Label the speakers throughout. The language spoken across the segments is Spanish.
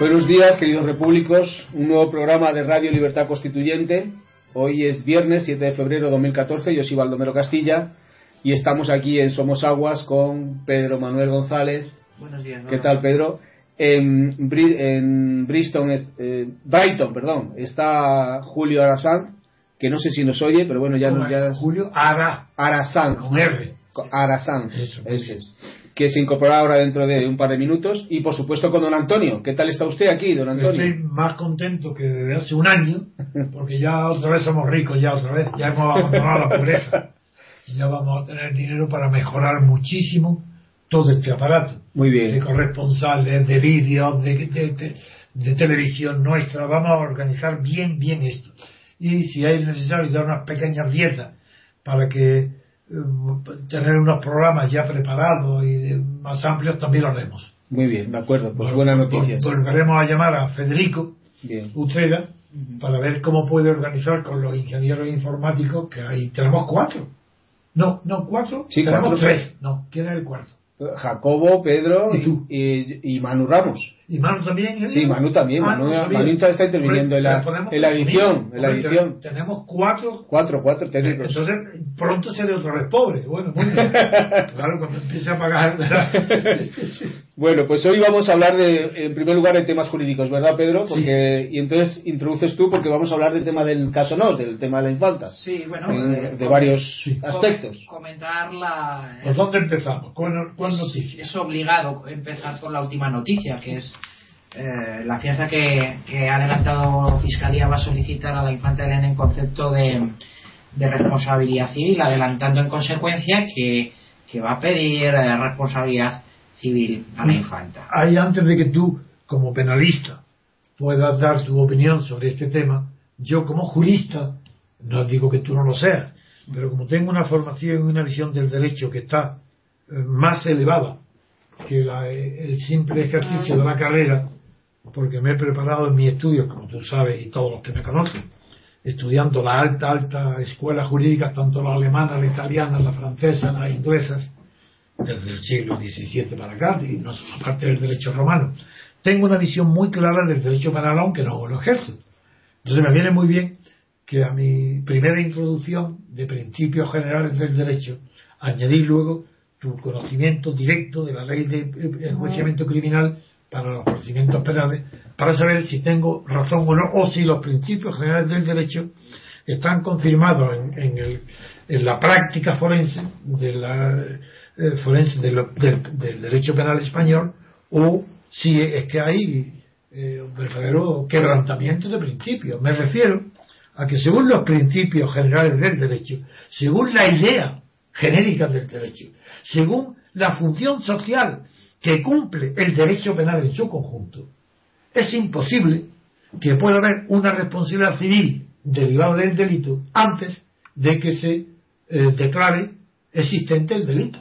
Speaker 1: Buenos días, queridos repúblicos. Un nuevo programa de Radio Libertad Constituyente. Hoy es viernes 7 de febrero de 2014. Yo soy Baldomero Castilla y estamos aquí en Somos Aguas con Pedro Manuel González.
Speaker 2: Buenos días.
Speaker 1: ¿Qué tal, Pedro? En, Bri- en Bristol, eh, Brighton, perdón, está Julio Arasán, que no sé si nos oye, pero bueno, ya, nos ya
Speaker 3: Julio Ara,
Speaker 1: Arasán.
Speaker 3: con R.
Speaker 1: Arasán,
Speaker 3: Eso,
Speaker 1: es. Que se incorporará ahora dentro de un par de minutos. Y por supuesto con don Antonio. ¿Qué tal está usted aquí, don Antonio?
Speaker 3: Estoy más contento que desde hace un año, porque ya otra vez somos ricos, ya otra vez, ya hemos abandonado la pobreza. Y ya vamos a tener dinero para mejorar muchísimo todo este aparato.
Speaker 1: Muy
Speaker 3: De
Speaker 1: bien.
Speaker 3: corresponsales, de vídeos, de, de- de- de televisión nuestra. Vamos a organizar bien, bien esto. Y si es necesario dar unas pequeñas dietas para que tener unos programas ya preparados y más amplios, también lo haremos.
Speaker 1: Muy bien, de acuerdo. Pues buenas noticias.
Speaker 3: Vol- Volveremos a llamar a Federico
Speaker 1: Bien.
Speaker 3: Utrera para ver cómo puede organizar con los ingenieros informáticos que hay. Tenemos cuatro. No, no, cuatro.
Speaker 1: Sí,
Speaker 3: tenemos
Speaker 1: cuatro.
Speaker 3: tres. No, ¿quién es el cuarto?
Speaker 1: Jacobo, Pedro
Speaker 3: ¿Y tú?
Speaker 1: y, y Manu Ramos.
Speaker 3: ¿Y Manu también? ¿eh?
Speaker 1: Sí, Manu también. Manu. Manu está interviniendo en la, en la edición. En la edición.
Speaker 3: te- Tenemos cuatro.
Speaker 1: Cuatro, cuatro técnicos.
Speaker 3: Entonces, pronto seré otra vez pobre. Bueno, muy bien. claro, cuando empiece a pagar.
Speaker 1: Bueno, pues hoy vamos a hablar de, en primer lugar, de temas jurídicos, ¿verdad, Pedro? Porque, Y entonces introduces tú porque vamos a habar del tema del caso NOS, del tema de la infanta.
Speaker 2: Sí, bueno,
Speaker 1: Eh,
Speaker 2: eh,
Speaker 1: de varios
Speaker 3: sí.
Speaker 1: aspectos.
Speaker 2: Comentar la.
Speaker 3: ¿Por dónde empezamos? ¿Cuál, cuál noticia?
Speaker 2: Es obligado empezar por la última noticia, que es eh, la fianza que, que ha adelantado Fiscalía va a solicitar a la infanta Elena en concepto de, de responsabilidad civil, adelantando en consecuencia que, que va a pedir eh, responsabilidad civil a la infanta.
Speaker 3: Ahí antes de que tú, como penalista, puedas dar tu opinión sobre este tema, yo como jurista, no digo que tú no lo seas, pero como tengo una formación y una visión del derecho que está eh, más elevada que la- el simple ejercicio de la carrera, porque me he preparado en mis estudios, como tú sabes y todos los que me conocen, estudiando la alta, alta escuela jurídica, tanto la alemana, la italiana, la francesa, las inglesas, desde el siglo XVII para acá, y no aparte del derecho romano. Tengo una visión muy clara del derecho penal, aunque no lo ejerzo. Entonces me viene muy bien que a mi primera introducción de principios generales del derecho, añadir luego tu conocimiento directo de la ley de eh, enjuiciamiento criminal para los procedimientos penales, para saber si tengo razón o no, o si los principios generales del derecho están confirmados en, en el- en la práctica forense de la eh, forense de del derecho penal español o si es que hay eh, un verdadero quebrantamiento de principios. Me refiero a que según los principios generales del derecho, según la idea genérica del derecho, según la función social que cumple el derecho penal en su conjunto, es imposible que pueda haber una responsabilidad civil derivada del delito antes de que se eh, declare existente el delito.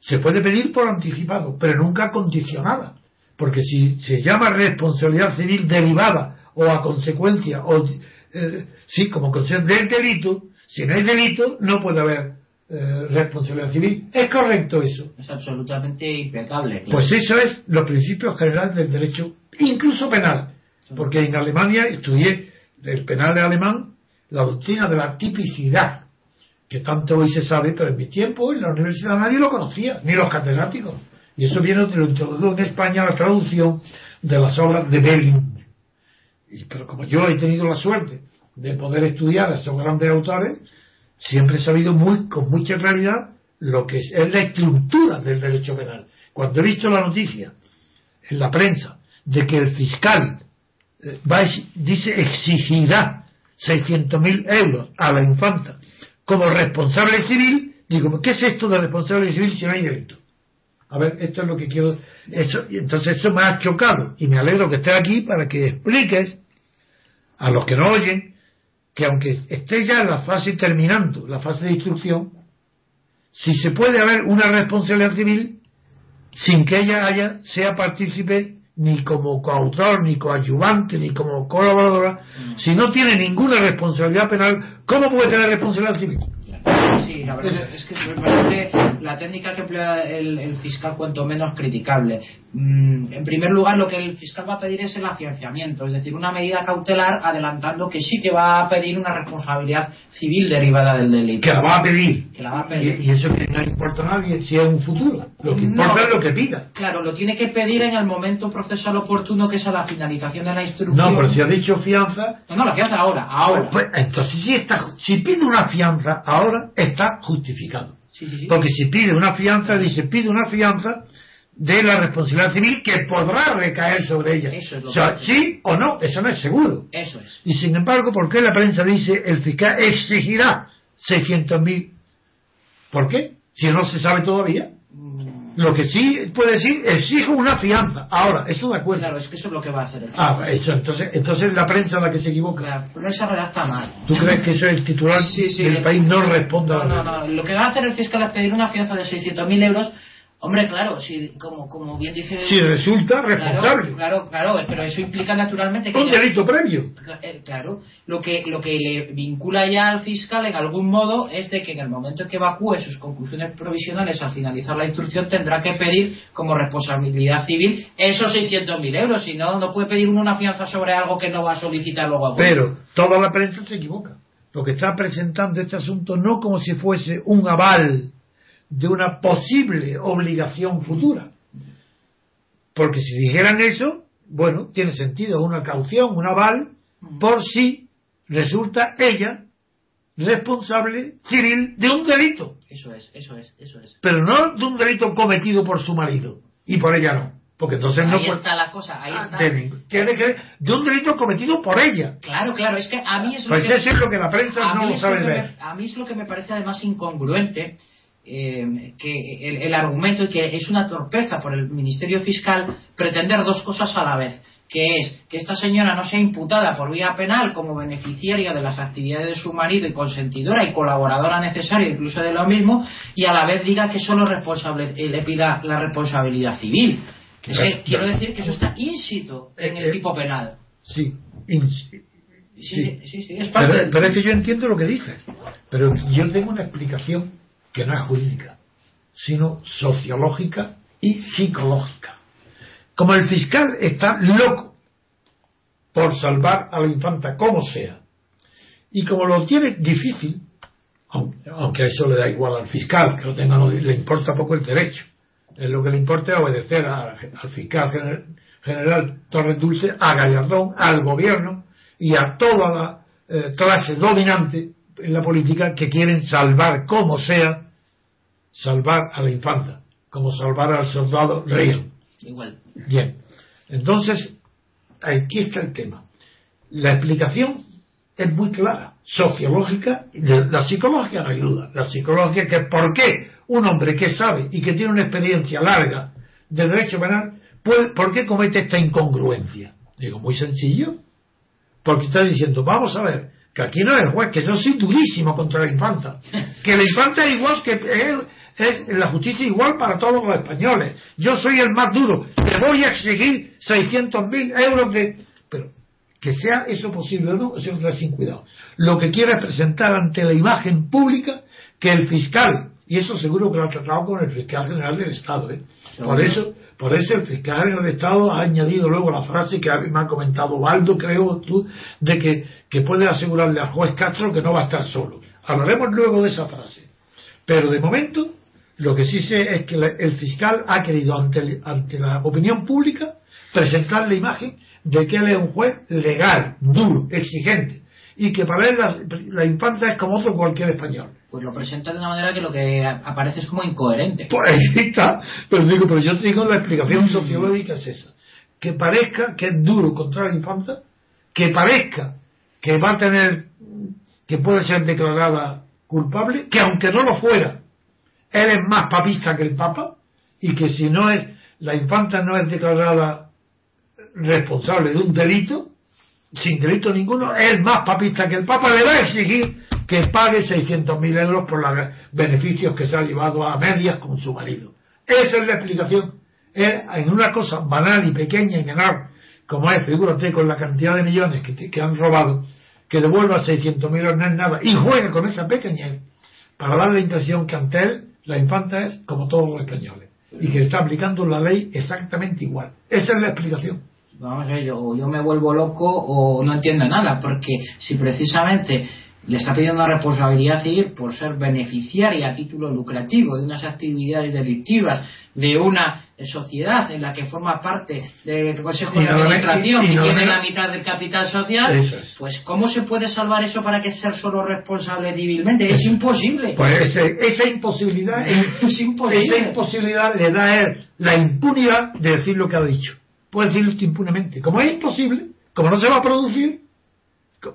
Speaker 3: Se puede pedir por anticipado, pero nunca condicionada, porque si se llama responsabilidad civil derivada o a consecuencia, o eh, sí, como consecuencia del delito, si no hay delito, no puede haber eh, responsabilidad civil. ¿Es correcto eso?
Speaker 2: Es absolutamente impecable. claro.
Speaker 3: Pues eso es los principios generales del derecho, incluso penal. Porque en Alemania estudié el penal alemán, la doctrina de la tipicidad, que tanto hoy se sabe, pero en mi tiempo en la universidad nadie lo conocía, ni los catedráticos. Y eso viene de lo introdujo en España la traducción de las obras de Belling. Y, pero como yo he tenido la suerte de poder estudiar a esos grandes autores, siempre he sabido muy, con mucha claridad lo que es, la estructura del derecho penal. Cuando he visto la noticia en la prensa de que el fiscal eh, va dice exigirá 600.000 euros a la infanta como responsable civil, digo, ¿qué es esto de responsable civil si no hay delito? A ver, esto es lo que quiero. Eso, entonces eso me ha chocado y me alegro que estés aquí para que expliques a los que no oyen que aunque esté ya en la fase terminando, la fase de instrucción, si se puede haber una responsabilidad civil sin que ella haya, sea partícipe ni como coautor, ni coadyuvante, ni como colaboradora, si no tiene ninguna responsabilidad penal, ¿cómo puede tener responsabilidad civil?
Speaker 2: Sí, la verdad es que me parece la técnica que emplea el, el fiscal cuanto menos criticable. Mm, en primer lugar, lo que el fiscal va a pedir es el afianzamiento, es decir, una medida cautelar adelantando que sí que va a pedir una responsabilidad civil derivada del delito.
Speaker 3: Que la va a pedir.
Speaker 2: Que la va a pedir.
Speaker 3: Y, y eso que no importa a nadie si es un futuro. Lo que importa
Speaker 2: No.
Speaker 3: es lo que pida.
Speaker 2: Claro, lo tiene que pedir en el momento procesal oportuno, que es a la finalización de la instrucción.
Speaker 3: No, pero si ha dicho fianza,
Speaker 2: No, no, la fianza ahora, ahora.
Speaker 3: pues, entonces si, está, si pide una fianza ahora, está justificado.
Speaker 2: Sí, sí, sí.
Speaker 3: Porque si pide una fianza, dice, pide una fianza de la responsabilidad civil que podrá recaer sobre ella.
Speaker 2: Eso es lo
Speaker 3: o sea,
Speaker 2: que-
Speaker 3: sí o no, eso no es seguro.
Speaker 2: Eso es.
Speaker 3: Y sin embargo, ¿por qué la prensa dice el fiscal exigirá 600.000? ¿Por qué? Si no se sabe todavía.
Speaker 2: Mm,
Speaker 3: Lo que sí puede decir, exijo una fianza. Ahora, eso de acuerdo.
Speaker 2: Claro, es que eso es lo que va a hacer el
Speaker 3: Ah, eso, entonces, entonces la prensa la que se equivoca.
Speaker 2: La prensa redacta mal.
Speaker 3: ¿Tú crees que eso el titular
Speaker 2: Sí, sí.
Speaker 3: del país no responde a
Speaker 2: No,
Speaker 3: la
Speaker 2: no, no. Lo que va a hacer el fiscal es pedir una fianza de 600.000 euros. Hombre, claro, si, como, como bien dice.
Speaker 3: Si resulta
Speaker 2: Claro,
Speaker 3: responsable.
Speaker 2: Claro, claro, pero eso implica naturalmente que.
Speaker 3: Un
Speaker 2: ya-
Speaker 3: delito previo.
Speaker 2: Eh, Claro, lo que, lo que le vincula ya al fiscal en algún modo es de que en el momento en que evacúe sus conclusiones provisionales al finalizar la instrucción tendrá que pedir como responsabilidad civil esos 600.000 euros, si no, no puede pedir uno una fianza sobre algo que no va a solicitar luego a.
Speaker 3: Pero toda la prensa se equivoca. Lo que está presentando este asunto no como si fuese un aval de una posible obligación futura. Porque si dijeran eso, bueno, tiene sentido una caución, un aval, por si resulta ella responsable civil de un delito,
Speaker 2: Eso es, eso es, eso es.
Speaker 3: pero no de un delito cometido por su marido y por ella no, porque entonces no
Speaker 2: ahí está la cosa, ahí
Speaker 3: Ah,
Speaker 2: está.
Speaker 3: tiene que- de un delito cometido por ella.
Speaker 2: Claro, claro, es que a mí es lo
Speaker 3: Pues
Speaker 2: que...
Speaker 3: eso es lo que la prensa no lo sabe ver.
Speaker 2: a mí es lo que me parece además incongruente eh, que el, el argumento y que es una torpeza por el Ministerio Fiscal pretender dos cosas a la vez que es que esta señora no sea imputada por vía penal como beneficiaria de las actividades de su marido y consentidora y colaboradora necesaria incluso de lo mismo y a la vez diga que solo responsable eh, le pida la responsabilidad civil Es que
Speaker 3: Claro,
Speaker 2: quiero decir que eso está ínsito en
Speaker 3: Eh,
Speaker 2: el
Speaker 3: eh,
Speaker 2: tipo penal
Speaker 3: Sí, in-
Speaker 2: sí,
Speaker 3: Sí.
Speaker 2: sí, sí, es parte
Speaker 3: pero,
Speaker 2: del-
Speaker 3: pero es que yo entiendo lo que dices. Pero yo tengo una explicación que no es jurídica, sino sociológica y psicológica. Como el fiscal está loco por salvar a la infanta como sea, y como lo tiene difícil, aunque, a eso le da igual al fiscal, que lo tenga, no le importa poco el derecho, es lo que le importa es obedecer al fiscal gener- general Torres Dulce, a Gallardón, al gobierno y a toda la eh, clase dominante en la política que quieren salvar como sea, salvar a la infanta, como salvar al soldado Reagan.
Speaker 2: igual
Speaker 3: Bien, entonces, aquí está el tema. La explicación es muy clara, sociológica, la psicológica no ayuda. La psicológica que por qué un hombre que sabe y que tiene una experiencia larga de derecho penal, puede, ¿por qué comete esta incongruencia? Digo, muy sencillo, porque está diciendo, vamos a ver, que aquí no es el juez, que yo soy durísimo contra la infanta, que la infanta es igual que es, es la justicia igual para todos los españoles. Yo soy el más duro, te voy a exigir 600 mil euros de... Pero que sea eso posible o no, eso entra sin cuidado. Lo que quiere es presentar ante la imagen pública que el fiscal, y eso seguro que lo ha tratado con el fiscal general del Estado, ¿eh? por eso por eso el fiscal general del Estado ha añadido luego la frase que me ha comentado Waldo, creo tú, de que, que puede asegurarle al juez Castro que no va a estar solo. Hablaremos luego de esa frase. Pero de momento, lo que sí sé es que el fiscal ha querido ante, ante la opinión pública presentar la imagen de que él es un juez legal, duro, exigente, y que para él la, la infanta es como otro cualquier español.
Speaker 2: pues lo presenta de una manera que lo que aparece es como incoherente
Speaker 3: Pues ahí está. Pero digo, pero yo te digo la explicación sociológica es esa. Que parezca que es duro contra la infanta, que parezca que va a tener, que puede ser declarada culpable, que aunque no lo fuera, él es más papista que el Papa, y que si no es, la infanta no es declarada responsable de un delito, sin delito ninguno, es más papista que el Papa, le va a exigir que pague 600.000 euros por los beneficios que se ha llevado a medias con su marido. Esa es la explicación. En una cosa banal y pequeña y menor, como es, figúrate, con la cantidad de millones que, han robado, que devuelva 600.000 euros no es nada, y juega con esa pequeñez para dar la impresión que ante él la infanta es como todos los españoles. y que está aplicando la ley exactamente igual. Esa es la explicación.
Speaker 2: Vamos yo, yo me vuelvo loco o no entiendo nada, porque si precisamente le está pidiendo una responsabilidad civil por ser beneficiaria a título lucrativo de unas actividades delictivas de una sociedad en la que forma parte del Consejo de Administración
Speaker 3: y- no
Speaker 2: tiene la mitad del capital social,
Speaker 3: es.
Speaker 2: pues ¿cómo se puede salvar eso para que ser solo responsable civilmente? Es imposible.
Speaker 3: Pues ese- esa imposibilidad es,
Speaker 2: es imposible.
Speaker 3: esa imposibilidad le da él la impunidad de decir lo que ha dicho. Puede decirlo impunemente. Como es imposible, como no se va a producir,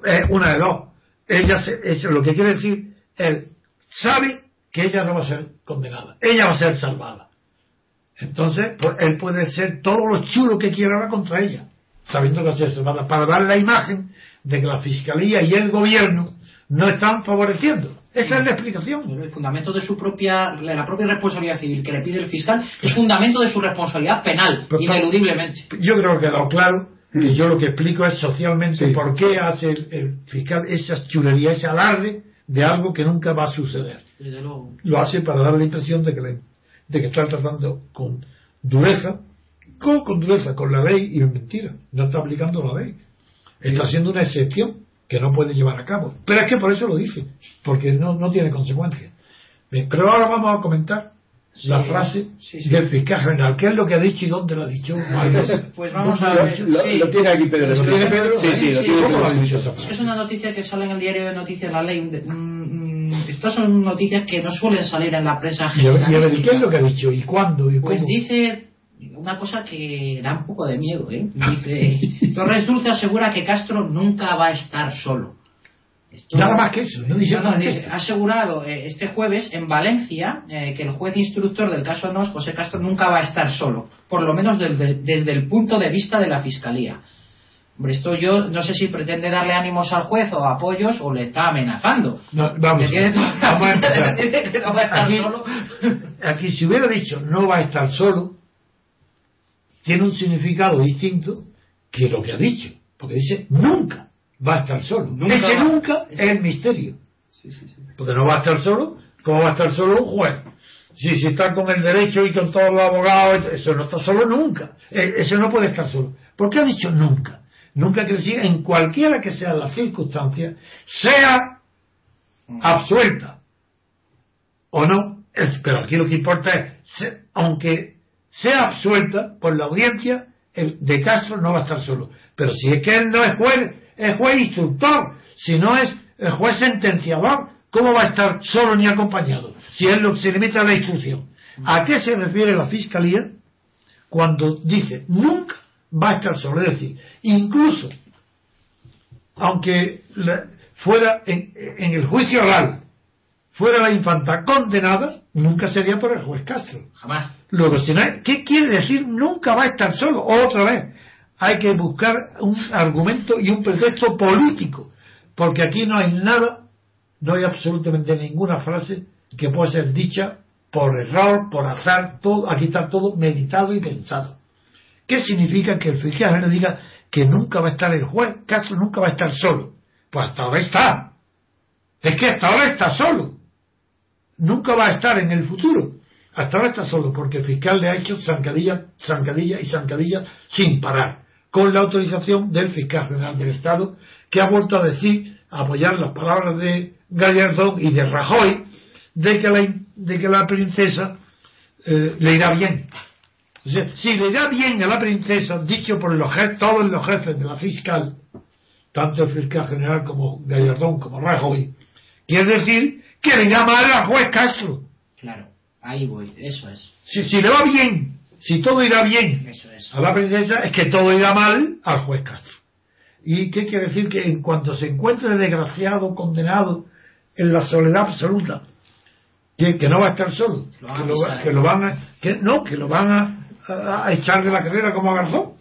Speaker 3: es una de dos. Ella se- lo que quiere decir, él sabe que ella no va a ser condenada, ella va a ser salvada. Entonces, pues, él puede ser todo lo chulo que quiera ahora contra ella, sabiendo que va a ser salvada, para dar la imagen de que la fiscalía y el gobierno no están favoreciendo. Esa es la explicación.
Speaker 2: El fundamento de su propia, la propia responsabilidad civil que le pide el fiscal es fundamento de su responsabilidad penal,
Speaker 3: Pero-
Speaker 2: ineludiblemente.
Speaker 3: Yo creo que ha quedado claro que yo lo que explico es socialmente
Speaker 1: Sí.
Speaker 3: por qué hace el, el fiscal esa chulería, ese alarde de algo que nunca va a suceder.
Speaker 2: Luego.
Speaker 3: Lo hace para dar la impresión de que, le- de que está tratando con dureza, con, con dureza, con la ley y es mentira. No está aplicando la ley. Está haciendo una excepción que no puede llevar a cabo. Pero es que por eso lo dice, porque no, no tiene consecuencias. Pero ahora vamos a comentar la
Speaker 2: Sí,
Speaker 3: frase
Speaker 2: sí, sí.
Speaker 3: del fiscal general. ¿Qué es lo que ha dicho y dónde lo ha dicho?
Speaker 2: Pues vamos a ver.
Speaker 1: lo-
Speaker 2: sí.
Speaker 1: lo tiene aquí Pedro. ¿Lo tiene Pedro? Sí, sí, lo
Speaker 2: Sí,
Speaker 1: tiene
Speaker 3: ¿Cómo lo ha
Speaker 1: Pedro.
Speaker 3: esa
Speaker 2: Es
Speaker 3: frase?
Speaker 2: una noticia que sale en el diario de noticias La Ley. de- mm, estas son noticias que no suelen salir en la prensa
Speaker 3: ver, y a ver, ¿y
Speaker 2: generalística.
Speaker 3: ¿qué es lo que ha dicho? ¿Y cuándo? ¿Y
Speaker 2: Pues dice una cosa que da un poco de miedo, ¿eh? Dice, Torres Dulce asegura que Castro nunca va a estar solo. Esto-
Speaker 3: Nada más que eso, no dice
Speaker 2: No,
Speaker 3: que
Speaker 2: ha asegurado eh, este jueves en Valencia eh, que el juez instructor del caso Nos, José Castro, nunca va a estar solo, por lo menos desde, desde el punto de vista de la Fiscalía. Hombre, esto yo no sé si pretende darle ánimos al juez o apoyos o le está amenazando.
Speaker 3: No, vamos,
Speaker 2: Le tiene todo-
Speaker 3: vamos a empezar.
Speaker 2: le dice que no va a estar
Speaker 3: Aquí,
Speaker 2: solo.
Speaker 3: aquí si hubiera dicho no va a estar solo, tiene un significado distinto que lo que ha dicho. Porque dice nunca va a estar solo.
Speaker 2: Nunca
Speaker 3: Ese
Speaker 2: va-
Speaker 3: nunca es el misterio. Porque no va a estar solo, ¿cómo va a estar solo un juez? Si, si está con el derecho y con todos los abogados, eso no está solo nunca. Eh, Eso no puede estar solo. ¿Por qué ha dicho nunca? Nunca quiere decir en cualquiera que sea la circunstancia, sea absuelta o no, es- pero aquí lo que importa es, se- aunque sea absuelta por la audiencia, el de Castro no va a estar solo. Pero si es que él no es juez, es juez instructor, si no es el juez sentenciador, ¿cómo va a estar solo ni acompañado? Si él lo, se limita a la instrucción. ¿A qué se refiere la Fiscalía cuando dice nunca va a estar solo? Es decir, incluso aunque fuera en, en el juicio oral, fuera la infanta condenada, nunca sería por el juez Castro.
Speaker 2: Jamás.
Speaker 3: Luego, si no ¿qué quiere decir nunca va a estar solo? Otra vez, hay que buscar un argumento y un pretexto político, porque aquí no hay nada, no hay absolutamente ninguna frase que pueda ser dicha por error, por azar, todo, aquí está todo meditado y pensado. ¿Qué significa que el fiscal le diga que nunca va a estar el juez? Castro nunca va a estar solo. Pues hasta ahora está. Es que hasta ahora está solo. Nunca va a estar en el futuro. Hasta ahora está solo porque el fiscal le ha hecho zancadilla, zancadilla y zancadilla sin parar. Con la autorización del fiscal general del Estado, que ha vuelto a decir, a apoyar las palabras de Gallardón y de Rajoy, de que la, de que la princesa eh, le irá bien. O sea, si le irá bien a la princesa, dicho por los jefes, todos los jefes de la fiscal, tanto el fiscal general como Gallardón como Rajoy, quiere decir que le irá mal al juez Castro.
Speaker 2: Claro, ahí voy, eso es.
Speaker 3: Si, si le va bien, si todo irá bien
Speaker 2: Eso es.
Speaker 3: a la princesa, es que todo irá mal al juez Castro. ¿Y qué quiere decir? Que en cuanto se encuentre desgraciado, condenado, en la soledad absoluta, que, que no va a estar solo,
Speaker 2: Lo
Speaker 3: que lo, que lo van a, que no, que lo van a, a- a echar de la carrera como a Garzón.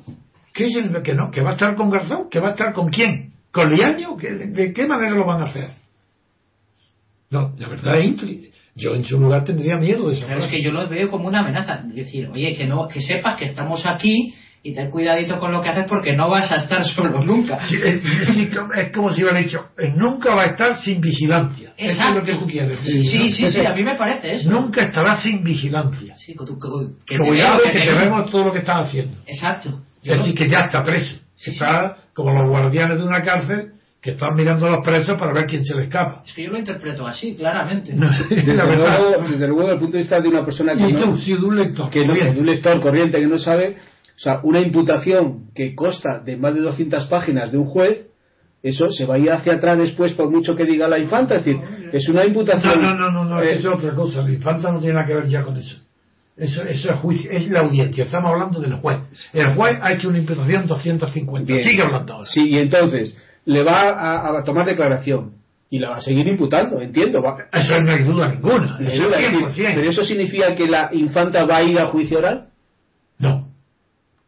Speaker 3: ¿Qué significa que no? ¿Que va a estar con Garzón? ¿Que va a estar con quién? ¿Con Liaño? ¿Que- ¿De qué manera lo van a hacer? No, la verdad es intri- Yo en su lugar tendría miedo de esa
Speaker 2: Pero es que yo lo veo como una amenaza. Es decir, oye, que no, que sepas que estamos aquí y ten cuidadito con lo que haces porque no vas a estar solo nunca.
Speaker 3: Sí, es, sí, es como si hubiera dicho, eh, nunca va a estar sin vigilancia. Eso es
Speaker 2: Exacto.
Speaker 3: lo que tú quieres
Speaker 2: Sí,
Speaker 3: decir. ¿no?
Speaker 2: sí, sí, a mí me parece eso.
Speaker 3: Nunca estará sin vigilancia.
Speaker 2: Sí, que, que- que te
Speaker 3: Cuidado
Speaker 2: veo,
Speaker 3: que
Speaker 2: te
Speaker 3: te vemos todo lo que estás haciendo.
Speaker 2: Exacto.
Speaker 3: Es decir, que ya está preso.
Speaker 2: Sí,
Speaker 3: está como los guardianes de una cárcel que están mirando a los presos para ver quién se le escapa.
Speaker 2: Es que yo lo interpreto así, claramente.
Speaker 3: No,
Speaker 1: Desde luego, desde luego, desde el punto de vista de una persona que no,
Speaker 3: de un lector.
Speaker 1: que no- de un lector corriente que no sabe, o sea, una imputación que consta de más de 200 páginas de un juez, eso se va a ir hacia atrás después por mucho que diga la infanta, es decir, es una imputación.
Speaker 3: no, no, no, no,
Speaker 1: eh,
Speaker 3: es otra cosa. La infanta no tiene nada que ver ya con eso. Eso, eso es juicio, es la audiencia. Estamos hablando del juez. El juez ha hecho una imputación 250.
Speaker 1: Bien.
Speaker 3: Sigue hablando ahora.
Speaker 1: Sí, y entonces le va a, a tomar declaración y la va a seguir imputando, entiendo. va-
Speaker 3: Eso no hay duda ninguna.
Speaker 1: no hay
Speaker 3: Eso
Speaker 1: duda,
Speaker 3: es
Speaker 1: es decir,
Speaker 3: 100%.
Speaker 1: pero eso significa que la infanta va a ir a juicio oral.
Speaker 3: No.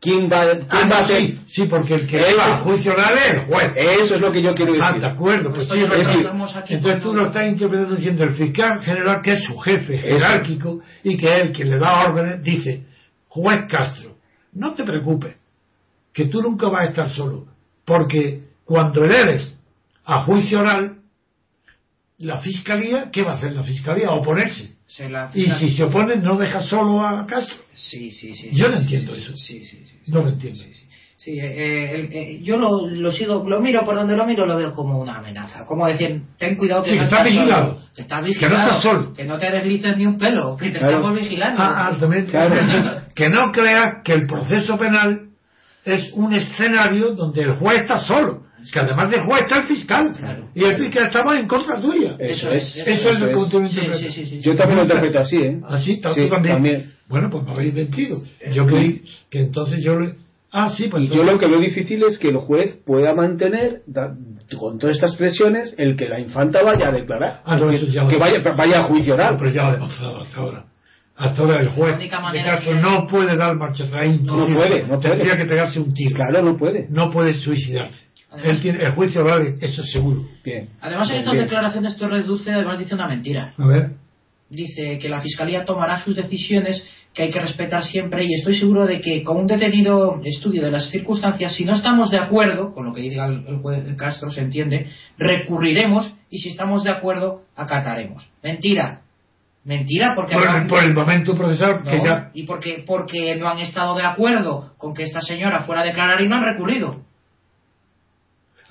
Speaker 1: ¿Quién va, quién
Speaker 3: Ah,
Speaker 1: va a hacer?
Speaker 3: sí, sí, porque el que va a
Speaker 1: es-
Speaker 3: juicio oral es el juez.
Speaker 1: Eso es lo que yo quiero
Speaker 3: Ah,
Speaker 1: decir.
Speaker 3: de acuerdo, pues es decir,
Speaker 2: aquí
Speaker 3: entonces tú lo estás interpretando diciendo el fiscal general que es su jefe jerárquico y que él quien le da órdenes dice, juez Castro, no te preocupes, que tú nunca vas a estar solo, porque cuando eleves a juicio oral, la fiscalía, ¿qué va a hacer la fiscalía? Oponerse.
Speaker 2: Se la-
Speaker 3: Y si se opone, no deja solo a Castro.
Speaker 2: Sí, sí, sí.
Speaker 3: Yo no
Speaker 2: sí,
Speaker 3: entiendo
Speaker 2: sí,
Speaker 3: eso.
Speaker 2: Sí, sí, sí.
Speaker 3: No lo entiendo.
Speaker 2: Sí, eh, eh, el- eh, yo lo, lo sigo, lo miro por donde lo miro, lo veo como una amenaza. Como decir, ten cuidado que
Speaker 3: Sí,
Speaker 2: no estás
Speaker 3: vigilado.
Speaker 2: solo, que estás
Speaker 3: Que no
Speaker 2: vigilado.
Speaker 3: estás solo.
Speaker 2: que no te deslices ni un pelo, que te
Speaker 1: Claro.
Speaker 2: estamos vigilando.
Speaker 3: Ah, ah, también-
Speaker 1: Claro.
Speaker 3: que no creas que el proceso penal es un escenario donde el juez está solo. Que además del juez está el fiscal.
Speaker 2: Claro.
Speaker 3: Y el fiscal más en contra tuya.
Speaker 1: Eso es.
Speaker 3: Eso es lo que tú
Speaker 2: Sí,
Speaker 3: interpretas.
Speaker 2: sí, sí, sí.
Speaker 1: Yo también lo interpreto así, ¿eh?
Speaker 3: Así, tú también.
Speaker 1: también.
Speaker 3: Bueno, pues me habéis mentido. Yo creí que entonces yo le... Ah, sí, pues
Speaker 1: yo lo que veo difícil es que el juez pueda mantener, da- con todas estas presiones, el que la infanta vaya a declarar.
Speaker 3: Ah, no, eso ya
Speaker 1: que vaya, vaya a juicio oral.
Speaker 3: pero ya lo ha demostrado hasta ahora. Hasta ahora el juez de caso no puede dar marcha atrás.
Speaker 1: No puede, no puede.
Speaker 3: Tendría que pegarse un tiro.
Speaker 1: Claro, no puede.
Speaker 3: No puede suicidarse.
Speaker 2: Además-
Speaker 3: Él tiene, el juicio oral, eso es seguro.
Speaker 1: Bien.
Speaker 2: Además, en estas
Speaker 1: bien.
Speaker 2: declaraciones esto reduce, además dice una mentira.
Speaker 3: A ver.
Speaker 2: Dice que la Fiscalía tomará sus decisiones que hay que respetar siempre y estoy seguro de que con un detenido estudio de las circunstancias, si no estamos de acuerdo con lo que diga el, el juez Castro, se entiende, recurriremos y si estamos de acuerdo, acataremos. Mentira. Mentira porque...
Speaker 3: Por, el momento procesal que
Speaker 2: No,
Speaker 3: ya
Speaker 2: y porque, porque no han estado de acuerdo con que esta señora fuera a declarar y no han recurrido.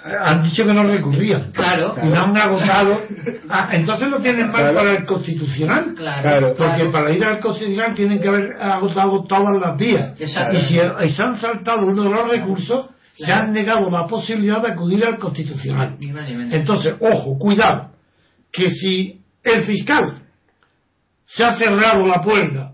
Speaker 3: Han dicho que no recurrían.
Speaker 2: Claro,
Speaker 3: Y no han agotado. Ah, entonces lo tienen mal
Speaker 1: Claro.
Speaker 3: para el constitucional.
Speaker 2: claro.
Speaker 3: Porque
Speaker 2: claro.
Speaker 3: para ir al constitucional tienen que haber agotado todas las vías.
Speaker 2: Exacto.
Speaker 3: Y si y se han saltado uno de los recursos, se han negado la posibilidad de acudir al constitucional.
Speaker 2: Ni más ni menos.
Speaker 3: Entonces, ojo, cuidado, que si el fiscal se ha cerrado la puerta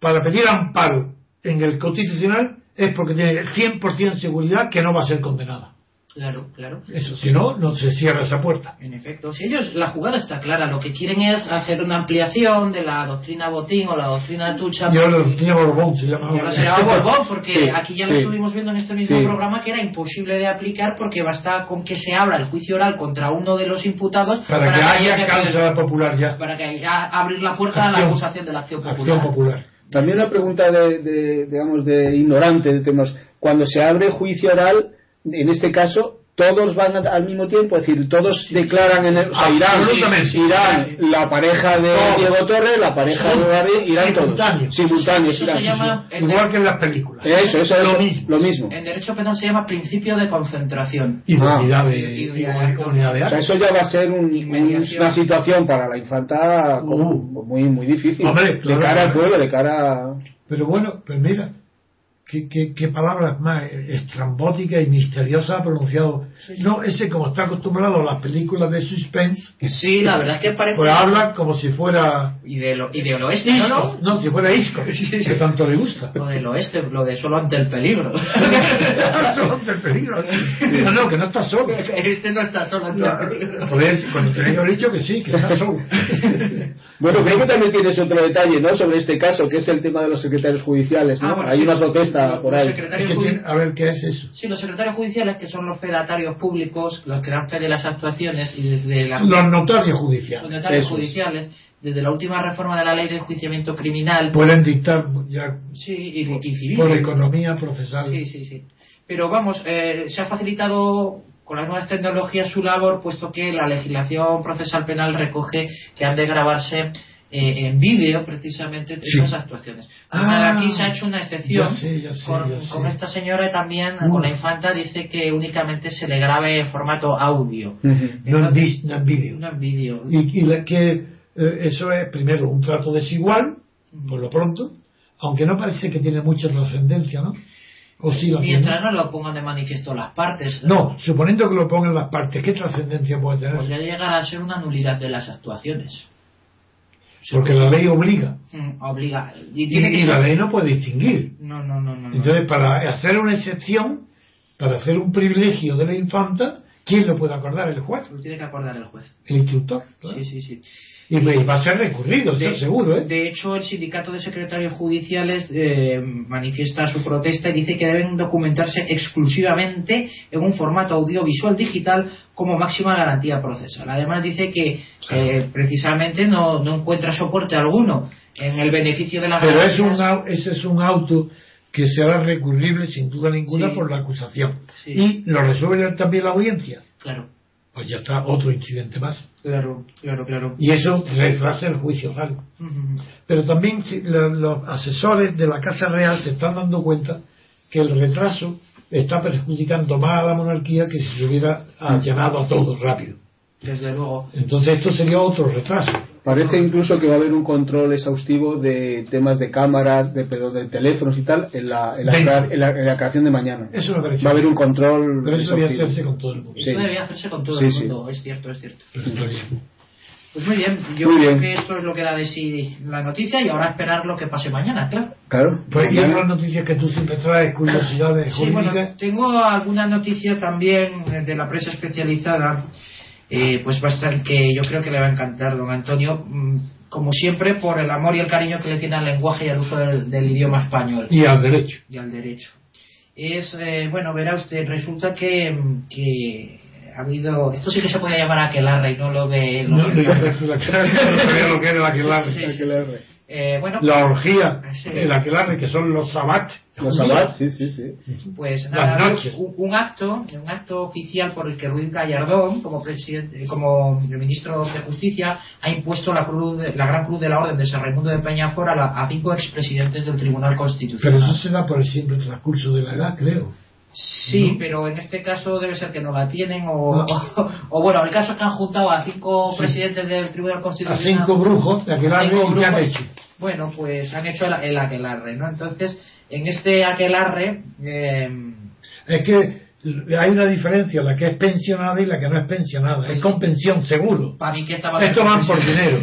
Speaker 3: para pedir amparo en el constitucional, es porque tiene 100% seguridad que no va a ser condenada.
Speaker 2: Claro, claro.
Speaker 3: Eso, si no, no se cierra esa puerta.
Speaker 2: En efecto, si ellos, la jugada está clara, lo que quieren es hacer una ampliación de la doctrina Botín o la doctrina Tucha.
Speaker 3: Y ahora tiene Borbón, se llama.
Speaker 2: Y ahora será Borbón, porque
Speaker 1: Sí,
Speaker 2: aquí ya lo
Speaker 1: sí.
Speaker 2: estuvimos viendo en este mismo
Speaker 1: Sí.
Speaker 2: programa que era imposible de aplicar porque basta con que se abra el juicio oral contra uno de los imputados
Speaker 3: Para que haya
Speaker 2: que
Speaker 3: causa popular ya.
Speaker 2: para que haya abrir la puerta a la
Speaker 3: Acción.
Speaker 2: acusación de la acción popular.
Speaker 3: Acción popular.
Speaker 1: También una pregunta de, de, digamos, de ignorante de temas. Cuando se abre juicio oral, en este caso, todos van a- al mismo tiempo, es decir, todos declaran en el. O sea, irán, irán la pareja de
Speaker 3: Todos.
Speaker 1: Diego Torres, la pareja de David, irán todos.
Speaker 3: Simultáneos.
Speaker 1: Simultáneos.
Speaker 2: Eso se
Speaker 1: irán.
Speaker 2: llama- En
Speaker 3: Igual que en las películas.
Speaker 1: Eso, eso es
Speaker 3: lo mismo.
Speaker 1: Lo mismo.
Speaker 2: En derecho penal se llama principio de concentración.
Speaker 3: Y de
Speaker 1: Ah.
Speaker 3: unidad de,
Speaker 2: Y- y
Speaker 3: y
Speaker 2: unidad
Speaker 3: de
Speaker 2: de
Speaker 3: de
Speaker 1: O sea, eso ya va a ser un- una situación para la infanta como
Speaker 3: Uh.
Speaker 1: muy muy difícil.
Speaker 3: Hombre,
Speaker 1: de
Speaker 3: claro,
Speaker 1: cara al pueblo, de cara a...
Speaker 3: Pero bueno, pues mira, qué, qué- qué palabras más estrambóticas y misteriosas ha pronunciado. No, ese como está acostumbrado a las películas de suspense,
Speaker 2: Sí, la verdad es que parece.
Speaker 3: pues habla como si fuera
Speaker 2: Y, de lo, y del oeste, ¿no?
Speaker 3: Isco. No, si fuera Isco, que tanto le gusta.
Speaker 2: Lo del oeste, lo de solo ante el peligro.
Speaker 3: Solo ante el peligro. No, no, que no está solo.
Speaker 2: este no está solo ante el peligro.
Speaker 3: Joder, cuando te he dicho que sí, que está solo.
Speaker 1: Bueno, creo que también tienes otro detalle, ¿no? Sobre este caso, que es el tema de los secretarios judiciales, ¿no?
Speaker 2: Ah, bueno,
Speaker 1: Hay
Speaker 2: sí.
Speaker 1: una protesta está por ahí.
Speaker 3: a ver, ¿qué es eso?
Speaker 2: Sí, los secretarios judiciales, que son los fedatarios públicos, los que dan fe de las actuaciones y desde la...
Speaker 3: Los notarios judiciales.
Speaker 2: Los notarios judiciales, desde la última reforma de la ley de enjuiciamiento criminal...
Speaker 3: Pueden dictar ya...
Speaker 2: Sí, y, civil.
Speaker 3: Por economía procesal.
Speaker 2: Sí, sí, sí. Pero vamos, eh, se ha facilitado con las nuevas tecnologías su labor, puesto que la legislación procesal penal recoge que han de grabarse eh, en vídeo precisamente esas actuaciones.
Speaker 3: Ah,
Speaker 2: aquí se ha hecho una excepción con, esta señora y también con la infanta dice que únicamente se le grabe en formato audio.
Speaker 3: no, en vídeo.
Speaker 2: No en vídeo.
Speaker 3: Y, que eh, eso es primero un trato desigual, por lo pronto, aunque no parece que tiene mucha trascendencia, ¿no?
Speaker 2: O si Mientras no lo pongan de manifiesto las partes.
Speaker 3: No, suponiendo que lo pongan las partes, ¿qué trascendencia puede tener?
Speaker 2: Podría llegar a ser una nulidad de las actuaciones.
Speaker 3: Porque la ley obliga.
Speaker 2: Mm, obliga.
Speaker 3: Y, la ley no puede distinguir.
Speaker 2: No, no, no, no.
Speaker 3: Entonces, para hacer una excepción, para hacer un privilegio de la infanta, ¿quién lo puede acordar? El juez.
Speaker 2: Lo tiene que acordar el juez.
Speaker 3: El instructor.
Speaker 2: Sí, sí, sí.
Speaker 3: Y, va a ser recurrido, seguro. ¿eh?
Speaker 2: De hecho, el sindicato de secretarios judiciales eh, manifiesta su protesta y dice que deben documentarse exclusivamente en un formato audiovisual digital como máxima garantía procesal. Además, dice que eh, precisamente no, no, encuentra soporte alguno en el beneficio de la
Speaker 3: Pero es un, ese es un auto que será recurrible sin duda ninguna por la acusación. Y lo resuelve también la audiencia.
Speaker 2: Claro
Speaker 3: pues ya está otro incidente más.
Speaker 2: Claro, claro, claro.
Speaker 3: Y eso retrasa el juicio oral. Pero también los asesores de la Casa Real se están dando cuenta que el retraso está perjudicando más a la monarquía que si se hubiera allanado a todos rápido.
Speaker 2: Desde luego.
Speaker 3: Entonces esto sería otro retraso.
Speaker 1: Parece incluso que va a haber un control exhaustivo de temas de cámaras, de, de teléfonos y tal en la, en la, creación de mañana.
Speaker 3: Eso me
Speaker 1: Va a haber un control.
Speaker 3: Pero eso debía hacerse con todo el mundo.
Speaker 2: Eso debía hacerse con todo el mundo, es cierto, es cierto. Pues muy bien, yo creo que esto es lo que da de sí la noticia y ahora esperar lo que pase mañana, claro.
Speaker 1: Claro.
Speaker 3: Pues y otras noticias que tú siempre traes, curiosidades
Speaker 2: sí, Bueno, tengo alguna noticia también de la prensa especializada eh, pues va a estar que yo creo que le va a encantar don Antonio mm, como siempre por el amor y el cariño que le tiene al lenguaje y al uso del, idioma español.
Speaker 3: Y al derecho.
Speaker 2: Y al derecho. Es eh, bueno verá usted resulta que, que ha habido esto sí que se puede llamar aquelarre y no lo de
Speaker 3: los no, no, lo que era aquelarre
Speaker 2: eh, bueno,
Speaker 3: la orgía, el aquelarre, que son los sabat.
Speaker 1: Los sabat, sí, sí, sí.
Speaker 2: Pues nada, un, acto, un acto oficial por el que Ruiz Gallardón, como presidente, como ministro de Justicia, ha impuesto la cruz, la gran cruz de la Orden de San Raimundo de Peñafort a, a cinco expresidentes del Tribunal Constitucional.
Speaker 3: Pero eso se da por el simple transcurso de la edad, creo.
Speaker 2: Sí, pero en este caso debe ser que no la tienen o, o, bueno, el caso es que han juntado a cinco presidentes del Tribunal Constitucional.
Speaker 3: A cinco brujos de aquelarre y han hecho.
Speaker 2: Bueno, pues han hecho el, el, aquelarre, ¿no? Entonces, en este aquelarre... Eh,
Speaker 3: es que hay una diferencia, la que es pensionada y la que no es pensionada. Es con pensión, seguro.
Speaker 2: Para mí que estaba
Speaker 3: Esto van por dinero.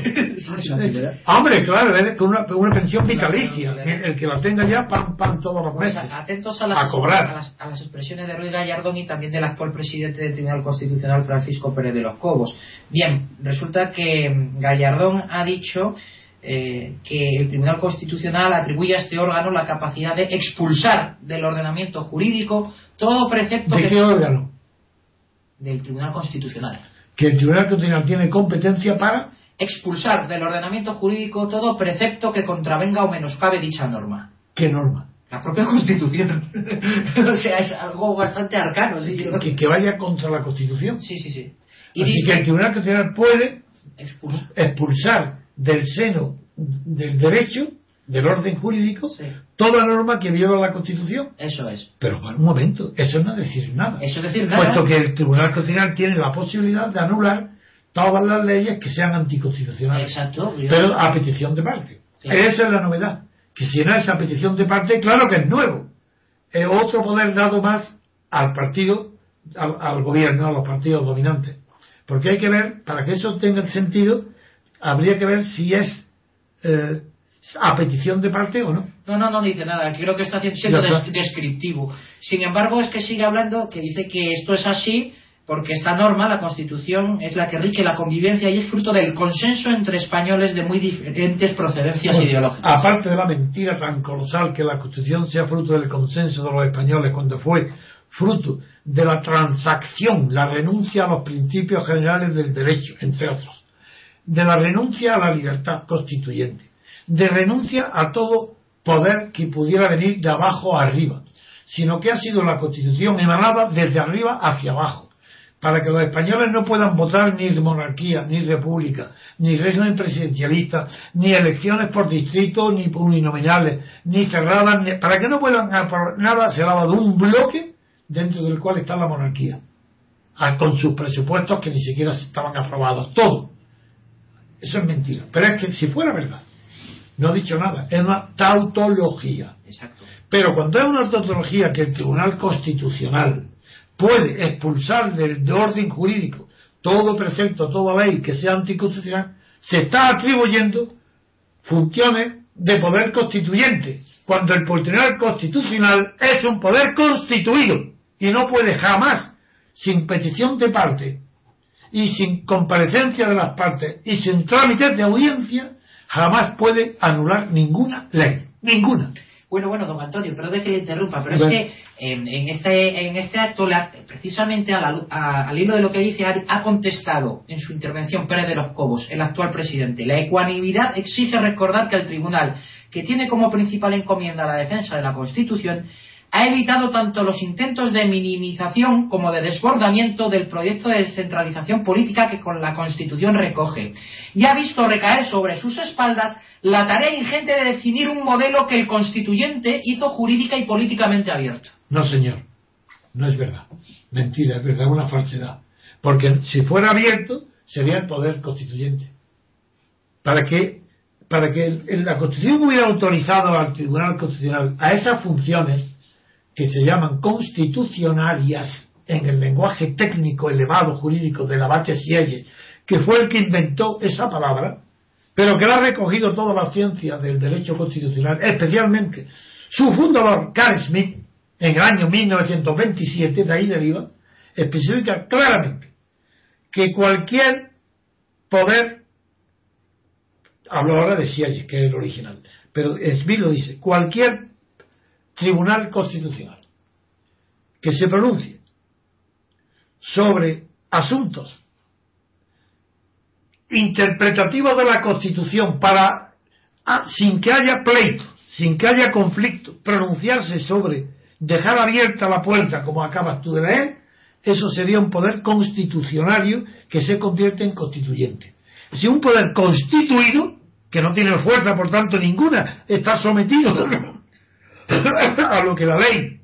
Speaker 3: Hombre, claro, es con una, una pensión vitalicia. El, que la tenga ya, pan, pan todos los pues meses.
Speaker 2: atentos a las, A, las, expresiones de Ruiz Gallardón y también del actual presidente del Tribunal Constitucional, Francisco Pérez de los Cobos. Bien, resulta que Gallardón ha dicho eh, que el Tribunal Constitucional atribuye a este órgano la capacidad de expulsar del ordenamiento jurídico todo precepto.
Speaker 3: ¿De qué órgano?
Speaker 2: Del Tribunal Constitucional.
Speaker 3: Que el Tribunal Constitucional tiene competencia para
Speaker 2: expulsar del ordenamiento jurídico todo precepto que contravenga o menoscabe dicha norma.
Speaker 3: ¿Qué norma?
Speaker 2: La propia Constitución. o sea, es algo bastante arcano. ¿sí?
Speaker 3: Que, que, vaya contra la Constitución.
Speaker 2: Sí, sí, sí.
Speaker 3: Y Así que el Tribunal Constitucional puede expulsar del seno del derecho, del orden jurídico, toda norma que viola la Constitución.
Speaker 2: Eso es.
Speaker 3: Pero un momento, eso no es decir nada.
Speaker 2: Eso es decir nada.
Speaker 3: Puesto que el Tribunal Constitucional tiene la posibilidad de anular todas las leyes que sean anticonstitucionales.
Speaker 2: Exacto.
Speaker 3: Pero a petición de parte. Esa es la novedad. Que si no es a petición de parte, claro que es nuevo. Es otro poder dado más al partido, al, al gobierno, a los partidos dominantes. Porque hay que ver, para que eso tenga sentido, habría que ver si es eh, a petición de parte o no.
Speaker 2: No, no, no dice nada. Creo que está siendo descriptivo. Sin embargo, es que sigue hablando, que dice que esto es así porque esta norma, la Constitución, es la que rige la convivencia y es fruto del consenso entre españoles de muy diferentes procedencias ideológicas.
Speaker 3: Aparte de la mentira tan colosal que la Constitución sea fruto del consenso de los españoles cuando fue fruto de la transacción, la renuncia a los principios generales del derecho, entre otros, de la renuncia a la libertad constituyente, de renuncia a todo poder que pudiera venir de abajo a arriba, sino que ha sido la Constitución emanada desde arriba hacia abajo, para que los españoles no puedan votar ni monarquía, ni república, ni régimen presidencialista, ni elecciones por distrito, ni uninominales, ni cerradas, para que no puedan nada, se ha dado un bloque dentro del cual está la monarquía, con sus presupuestos que ni siquiera estaban aprobados, todo. Eso es mentira. Pero es que si fuera verdad, no ha dicho nada, es una tautología.
Speaker 2: Exacto.
Speaker 3: Pero cuando es una tautología que el Tribunal Constitucional puede expulsar del orden jurídico todo precepto, toda ley que sea anticonstitucional, se está atribuyendo funciones de poder constituyente, cuando el Tribunal Constitucional es un poder constituido y no puede jamás, sin petición de parte y sin comparecencia de las partes y sin trámites de audiencia, jamás puede anular ninguna ley, ninguna.
Speaker 2: Bueno, bueno, don Antonio, perdón de que le interrumpa, pero es que en, este, en este acto, precisamente al hilo de lo que dice, ha, contestado en su intervención Pérez de los Cobos, el actual presidente. La ecuanimidad exige recordar que el tribunal, que tiene como principal encomienda la defensa de la Constitución, ha evitado tanto los intentos de minimización como de desbordamiento del proyecto de descentralización política que con la Constitución recoge, y ha visto recaer sobre sus espaldas la tarea ingente de definir un modelo que el constituyente hizo jurídica y políticamente abierto.
Speaker 3: No, señor, no es verdad. Mentira, es verdad, una falsedad. Porque si fuera abierto, sería el poder constituyente. Para que, para que la Constitución hubiera autorizado al Tribunal Constitucional a esas funciones, que se llaman constitucionarias en el lenguaje técnico elevado jurídico de la Sieyes, que fue el que inventó esa palabra, pero que la ha recogido toda la ciencia del derecho constitucional, especialmente su fundador, Carl Smith, en el año 1927, de ahí deriva, especifica claramente que cualquier poder, hablo ahora de Sieyes, que es el original, pero Smith lo dice, cualquier Tribunal Constitucional que se pronuncie sobre asuntos interpretativos de la Constitución para, ah, sin que haya pleito, sin que haya conflicto, pronunciarse sobre dejar abierta la puerta, como acabas tú de leer, eso sería un poder constitucionario que se convierte en constituyente. Si un poder constituido, que no tiene fuerza por tanto ninguna, está sometido a lo que la ley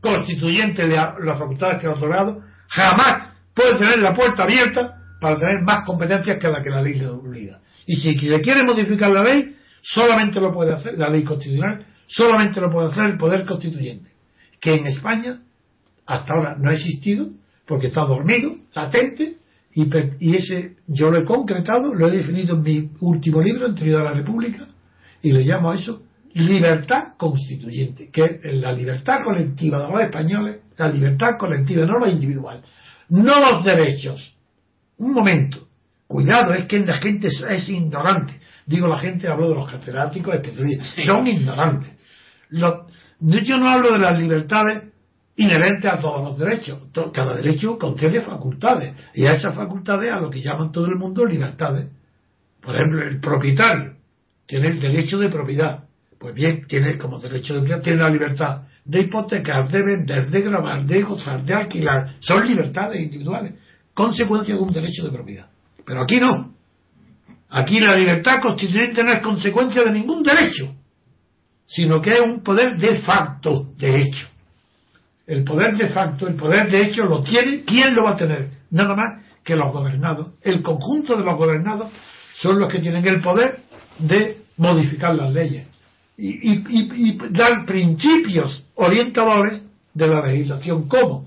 Speaker 3: constituyente de las facultades que ha otorgado, jamás puede tener la puerta abierta para tener más competencias que la que la ley le obliga. Y si se quiere modificar la ley, solamente lo puede hacer la ley constitucional, solamente lo puede hacer el poder constituyente, que en España hasta ahora no ha existido, porque está dormido, latente, y, y ese yo lo he concretado, lo he definido en mi último libro, Teoría de la República, y le llamo a eso libertad constituyente, que es la libertad colectiva de los españoles, la libertad colectiva, no la individual, no los derechos. Un momento, cuidado, es que la gente es, ignorante. Digo, la gente, hablo de los catedráticos especialistas, son ignorantes. yo no hablo de las libertades inherentes a todos los derechos. Cada derecho concede facultades, y a esas facultades a lo que llaman todo el mundo libertades. Por ejemplo, el propietario tiene el derecho de propiedad pues bien, tiene como derecho de propiedad, tiene la libertad de hipotecar, de vender, de grabar, de gozar, de alquilar. Son libertades individuales, consecuencia de un derecho de propiedad. Pero aquí no. Aquí la libertad constituyente no es consecuencia de ningún derecho, sino que es un poder de facto, de hecho. El poder de facto, el poder de hecho lo tiene, ¿quién lo va a tener? Nada más que los gobernados. El conjunto de los gobernados son los que tienen el poder de modificar las leyes y, dar principios orientadores de la legislación. ¿Cómo?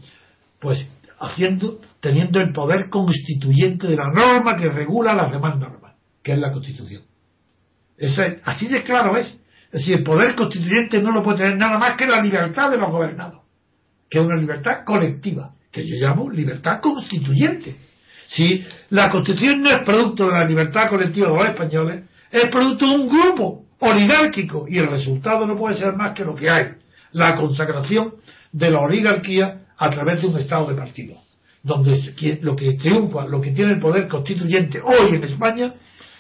Speaker 3: Pues haciendo, teniendo el poder constituyente de la norma que regula las demás normas, que es la Constitución. así de claro es. Es decir, el poder constituyente no lo puede tener nada más que la libertad de los gobernados, que es una libertad colectiva. que yo llamo libertad constituyente. Si la constitución no es producto de la libertad colectiva de los españoles, es producto de un grupo oligárquico y el resultado no puede ser más que lo que hay, la consagración de la oligarquía a través de un estado de partido, donde lo que triunfa, lo que tiene el poder constituyente hoy en España,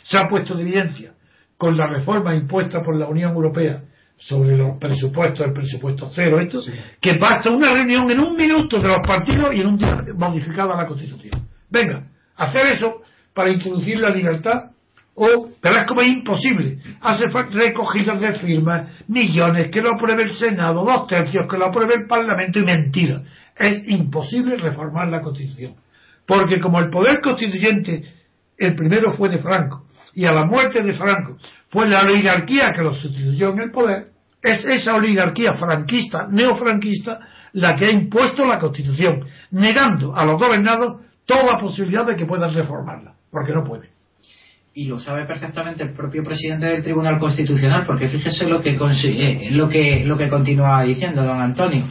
Speaker 3: se ha puesto de evidencia con la reforma impuesta por la Unión Europea sobre los presupuestos, el presupuesto cero, esto, que basta una reunión en un minuto de los partidos y en un día modificada la Constitución. Venga, hacer eso para introducir la libertad, o, pero es como imposible. Hace falta recogidas de firmas, millones, que lo apruebe el Senado, dos tercios, que lo apruebe el Parlamento y mentira. Es imposible reformar la Constitución. Porque como el poder constituyente, el primero fue de Franco, y a la muerte de Franco fue la oligarquía que lo sustituyó en el poder, es esa oligarquía franquista, neofranquista, la que ha impuesto la Constitución, negando a los gobernados toda posibilidad de que puedan reformarla, porque no puede.
Speaker 2: Y lo sabe perfectamente el propio presidente del Tribunal Constitucional, porque fíjese lo que, eh, lo que, lo que continúa diciendo don Antonio.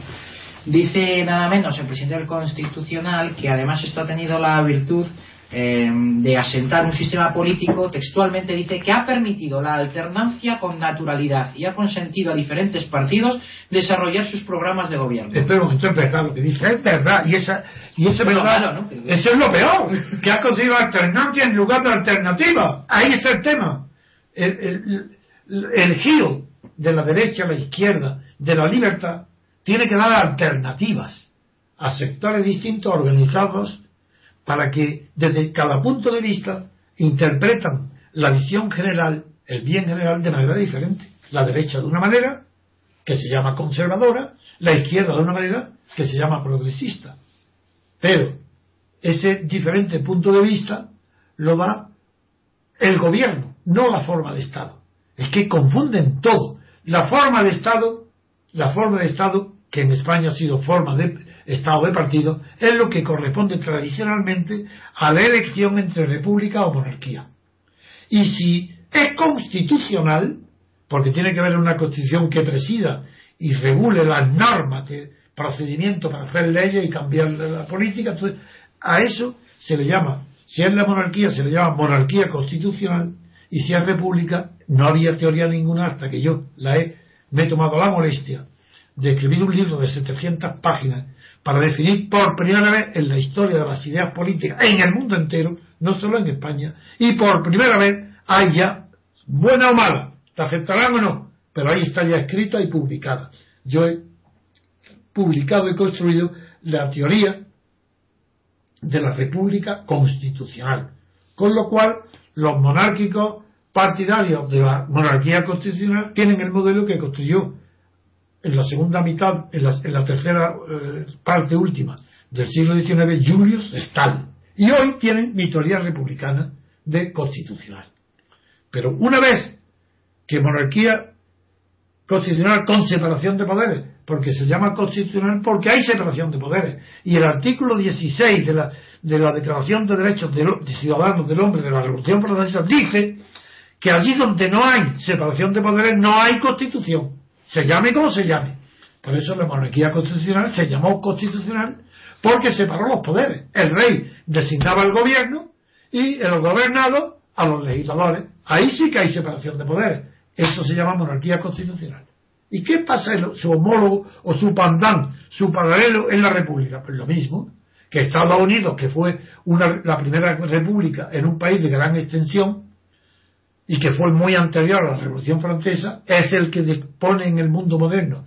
Speaker 2: Dice nada menos el presidente del Constitucional que además esto ha tenido la virtud eh, de asentar un sistema político, textualmente dice que ha permitido la alternancia con naturalidad y ha consentido a diferentes partidos desarrollar sus programas de gobierno.
Speaker 3: Espera un momento, es verdad, lo que dice es verdad, y, esa, y eso, verdad, eso es lo peor, que ha conseguido alternancia en lugar de alternativa. Ahí es el tema. El, el giro de la derecha a la izquierda, de la libertad, tiene que dar alternativas a sectores distintos organizados para que desde cada punto de vista interpretan la visión general, el bien general de manera diferente. La derecha de una manera, que se llama conservadora, la izquierda de una manera, que se llama progresista. Pero ese diferente punto de vista lo da el gobierno, no la forma de Estado. Es que confunden todo. La forma de Estado, la forma de Estado que en España ha sido forma de Estado de partido, es lo que corresponde tradicionalmente a la elección entre república o monarquía. Y si es constitucional, porque tiene que haber una constitución que presida y regule las normas de procedimiento para hacer leyes y cambiar la política, entonces a eso se le llama, si es la monarquía, se le llama monarquía constitucional, y si es república, no había teoría ninguna hasta que yo la he, me he tomado la molestia de escribir un libro de 700 páginas para definir por primera vez en la historia de las ideas políticas en el mundo entero, no solo en España, y por primera vez hay ya, buena o mala, ¿te aceptarán o no? Pero ahí está ya escrita y publicada. Yo he publicado y construido la teoría de la República Constitucional, con lo cual los monárquicos partidarios de la monarquía constitucional tienen el modelo que construyó en la segunda mitad, en la, tercera eh, parte última del siglo XIX, Julius Stalin. Y hoy tienen mi teoría republicana de constitucional. Pero una vez que monarquía constitucional con separación de poderes, porque se llama constitucional porque hay separación de poderes, y el artículo 16 de la, de la Declaración de Derechos de, de Ciudadanos del Hombre de la Revolución Francesa dice que allí donde no hay separación de poderes no hay constitución se llame como se llame. Por eso la monarquía constitucional se llamó constitucional porque separó los poderes. El rey designaba el gobierno y el gobernado a los legisladores. Ahí sí que hay separación de poderes. Eso se llama monarquía constitucional. ¿Y qué pasa en su homólogo o su pandán, su paralelo en la República? Pues lo mismo que Estados Unidos, que fue una, la primera república en un país de gran extensión, y que fue muy anterior a la Revolución Francesa, es el que pone en el mundo moderno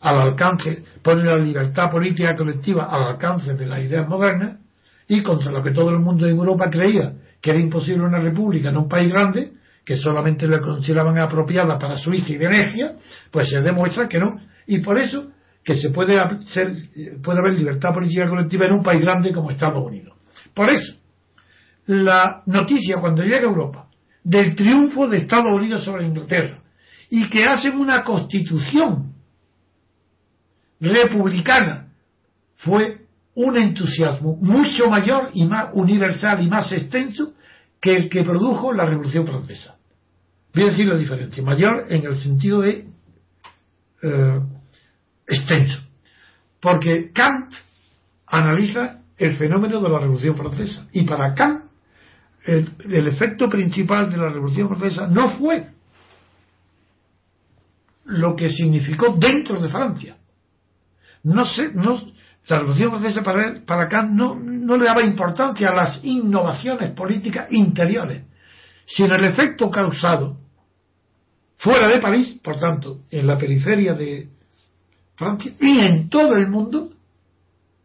Speaker 3: al alcance, pone la libertad política colectiva al alcance de las ideas modernas y contra lo que todo el mundo en Europa creía que era imposible una república en un país grande, que solamente la consideraban apropiada para Suiza y Venecia, pues se demuestra que no. Y por eso que se puede, hacer, puede haber libertad política colectiva en un país grande como Estados Unidos. Por eso, la noticia cuando llega a Europa del triunfo de Estados Unidos sobre Inglaterra y que hacen una constitución republicana fue un entusiasmo mucho mayor y más universal y más extenso que el que produjo la Revolución Francesa. Voy a decir la diferencia, mayor en el sentido de eh, extenso. Porque Kant analiza el fenómeno de la Revolución Francesa. Y para Kant, el, efecto principal de la Revolución Francesa no fue lo que significó dentro de Francia. No sé, no, la Revolución Francesa para, para Kant no, no le daba importancia a las innovaciones políticas interiores, sino el efecto causado fuera de París, por tanto, en la periferia de Francia y en todo el mundo,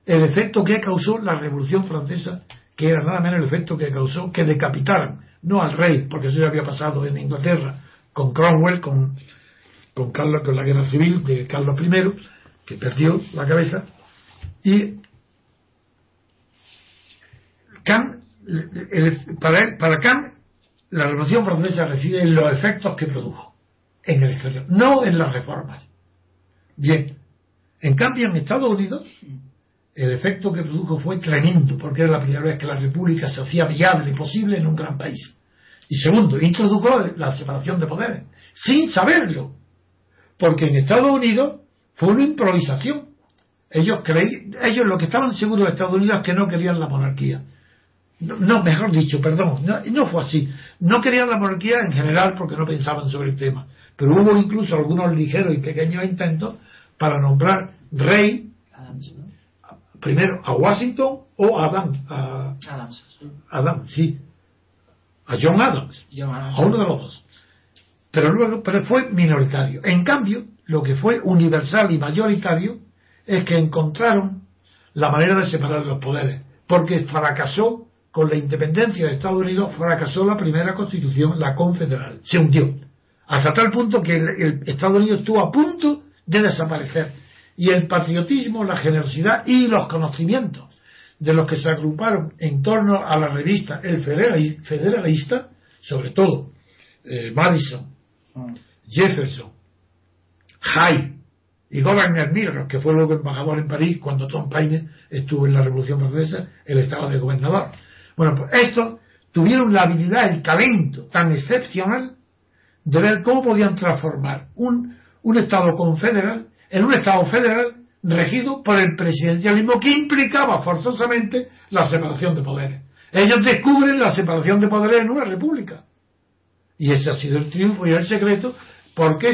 Speaker 3: el efecto que causó la Revolución Francesa, que era nada menos el efecto que causó que decapitaran, no al rey, porque eso ya había pasado en Inglaterra con Cromwell, con, con, Carlos, con la guerra civil de Carlos I, que perdió la cabeza, y Kant, para, para Kant, la Revolución Francesa reside en los efectos que produjo en el exterior, no en las reformas. Bien, en cambio en Estados Unidos el efecto que produjo fue tremendo, porque era la primera vez que la República se hacía viable y posible en un gran país. Y segundo, introdujo la separación de poderes, sin saberlo, porque en Estados Unidos fue una improvisación. Ellos creí, ellos lo que estaban seguros de Estados Unidos es que no querían la monarquía. No, mejor dicho, perdón, no, no, fue así. No querían la monarquía en general porque no pensaban sobre el tema. Pero hubo incluso algunos ligeros y pequeños intentos para nombrar rey primero a Washington o a Adam, a, Adams. sí, a John Adams, a uno de los dos. Pero luego, pero fue minoritario. En cambio, lo que fue universal y mayoritario es que encontraron la manera de separar los poderes, porque fracasó con la independencia de Estados Unidos, fracasó la primera constitución, la confederal, se hundió, hasta tal punto que el Estados Unidos estuvo a punto de desaparecer. Y el patriotismo, la generosidad y los conocimientos de los que se agruparon en torno a la revista El Federalista, sobre todo eh, Madison, Jefferson, Hyde y Gouverneur Mirror, que fue luego embajador en París cuando Tom Paine estuvo en la Revolución Francesa, el estado de gobernador. Bueno, pues estos tuvieron la habilidad, el talento tan excepcional de ver cómo podían transformar un, un Estado confederal en un Estado federal regido por el presidencialismo que implicaba forzosamente la separación de poderes. Ellos descubren la separación de poderes en una república. Y ese ha sido el triunfo y el secreto porque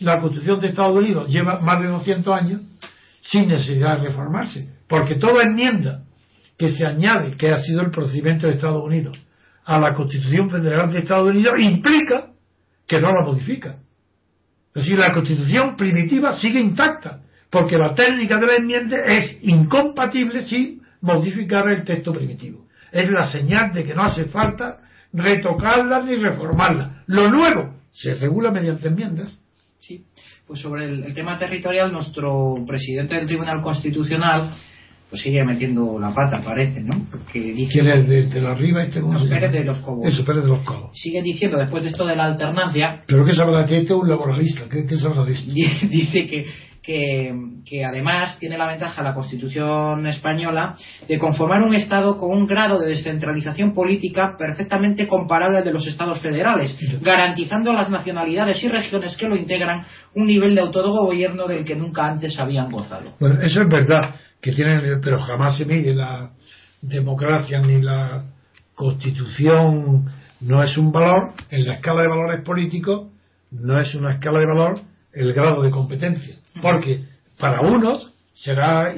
Speaker 3: la Constitución de Estados Unidos lleva más de 200 años sin necesidad de reformarse. Porque toda enmienda que se añade, que ha sido el procedimiento de Estados Unidos, a la Constitución Federal de Estados Unidos, implica que no la modifica. Es decir, la constitución primitiva sigue intacta, porque la técnica de la enmienda es incompatible sin modificar el texto primitivo. Es la señal de que no hace falta retocarla ni reformarla. Lo nuevo se regula mediante enmiendas.
Speaker 2: Sí, pues sobre el tema territorial, nuestro presidente del Tribunal Constitucional pues sigue metiendo la pata, parece, ¿no?
Speaker 3: Porque dice, ¿Quién es de, de la arriba? Este,
Speaker 2: los Pérez de los Cobos.
Speaker 3: Eso, Pérez de los Cobos.
Speaker 2: Sigue diciendo, después de esto de la alternancia...
Speaker 3: ¿Pero qué sabrá que este es un laboralista? ¿Qué, qué sabrá de esto?
Speaker 2: dice que, que, que, además tiene la ventaja la Constitución española de conformar un Estado con un grado de descentralización política perfectamente comparable al de los Estados federales, garantizando a las nacionalidades y regiones que lo integran un nivel de autogobierno del que nunca antes habían gozado.
Speaker 3: Bueno, eso es verdad que tienen, pero jamás se mide la democracia ni la constitución, no es un valor, en la escala de valores políticos, no es una escala de valor el grado de competencia. Porque para unos será,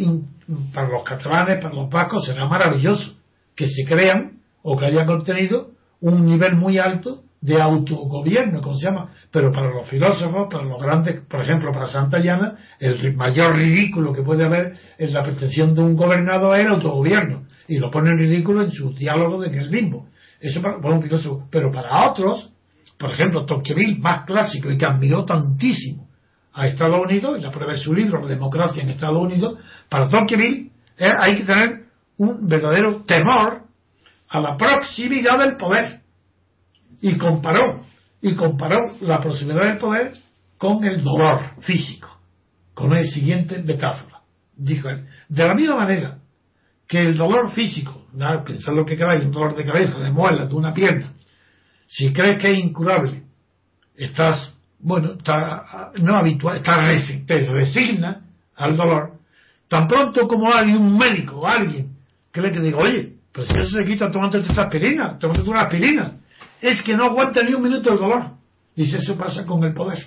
Speaker 3: para los catalanes, para los vascos, será maravilloso que se crean o que hayan obtenido un nivel muy alto de autogobierno, como se llama, pero para los filósofos, para los grandes, por ejemplo, para Santayana, el mayor ridículo que puede haber es la pretensión de un gobernador el autogobierno, y lo pone en ridículo en su diálogo de el limbo. Eso para, un filósofo, pero para otros, por ejemplo, Tocqueville, más clásico y que admiró tantísimo a Estados Unidos, y la prueba de su libro, Democracia en Estados Unidos, para Tocqueville eh, hay que tener un verdadero temor a la proximidad del poder y comparó, y comparó la proximidad del poder con el dolor físico, con el siguiente metáfora. Dijo él, de la misma manera que el dolor físico, nada, pensad lo que queráis, un dolor de cabeza, de muela, de una pierna, si crees que es incurable, estás, bueno, está, no habitual, está te resigna al dolor, Tan pronto como hay un médico o alguien que le diga, oye, pues si eso se quita tomando esta aspirina, tomando una aspirina, es que no aguanta ni un minuto el dolor. Dice, eso pasa con el poder.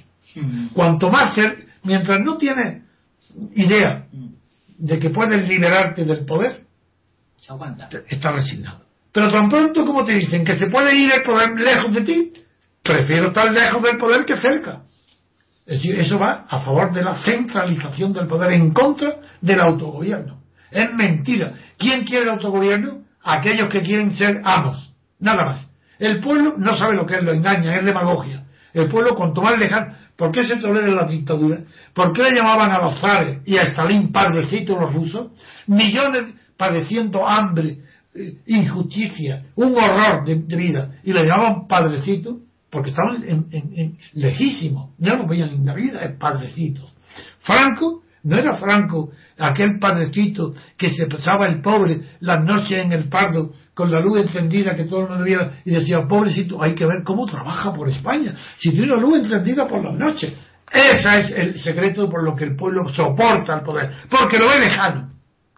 Speaker 3: Cuanto más ser, mientras no tienes idea de que puedes liberarte del poder,
Speaker 2: se aguanta.
Speaker 3: Está resignado. Pero tan pronto como te dicen que se puede ir el poder lejos de ti, prefiero estar lejos del poder que cerca. Es decir, eso va a favor de la centralización del poder en contra del autogobierno. Es mentira. ¿Quién quiere autogobierno? Aquellos que quieren ser amos. Nada más. El pueblo no sabe lo que es, lo engaña, es demagogia. El pueblo, cuanto más lejano. ¿Por qué se tolera la dictadura? ¿Por qué le llamaban a los zares y a Stalin padrecitos los rusos? Millones padeciendo hambre, eh, injusticia, un horror de, vida, y le llamaban padrecitos porque estaban en, en, lejísimos, no lo veían en la vida, es padrecitos. Franco no era Franco aquel padrecito que se pasaba el pobre las noches en el pardo con la luz encendida que todo el mundo viera y decía, pobrecito, hay que ver cómo trabaja por España, si tiene la luz encendida por las noches. Ese es el secreto por lo que el pueblo soporta el poder, porque lo ve lejano.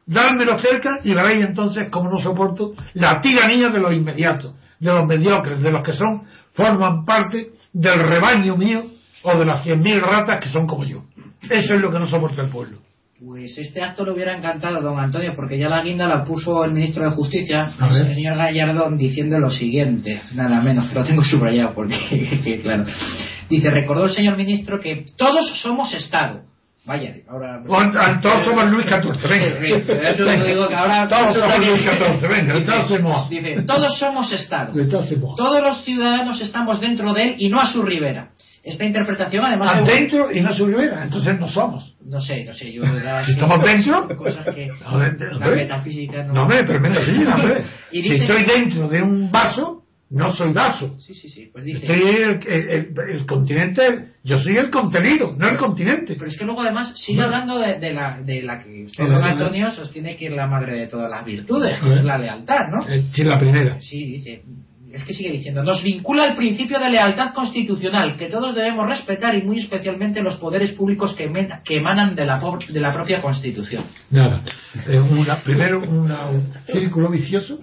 Speaker 3: Dármelo cerca y veréis entonces cómo no soporto la tiranía de los inmediatos, de los mediocres, de los que son, forman parte del rebaño mío o de las cien mil ratas que son como yo. Eso es lo que no soporta el pueblo.
Speaker 2: Pues este acto le hubiera encantado a don Antonio, porque ya la guinda la puso el ministro de Justicia, el señor Gallardón, diciendo lo siguiente, nada menos, que lo tengo subrayado, porque, claro. Dice, recordó el señor ministro que todos somos Estado. Vaya, ahora.
Speaker 3: todos somos Luis XIV,
Speaker 2: venga. digo que ahora.
Speaker 3: Todos somos Luis XIV, venga,
Speaker 2: dice, todos somos Estado. Todos los ciudadanos estamos dentro de él y no a su ribera. Esta interpretación además...
Speaker 3: Dentro y no su ribera, entonces no somos.
Speaker 2: No sé, no sé, yo...
Speaker 3: si estamos dentro...
Speaker 2: Cosas que la metafísica
Speaker 3: no... No, pero metafísica, hombre. si estoy dentro de un vaso, no soy vaso.
Speaker 2: Sí, sí, sí. Pues dice...
Speaker 3: el, continente, yo soy el contenido, no el continente.
Speaker 2: Pero es que luego además sigue hablando de, la, de la que usted, don Antonio, sostiene que es la madre de todas las virtudes, que es la lealtad, ¿no?
Speaker 3: Eh, sí, la primera.
Speaker 2: Sí, dice es que sigue diciendo, nos vincula el principio de lealtad constitucional que todos debemos respetar y muy especialmente los poderes públicos que, emanan de la, de la propia Constitución.
Speaker 3: Nada. Eh, primero, un círculo vicioso,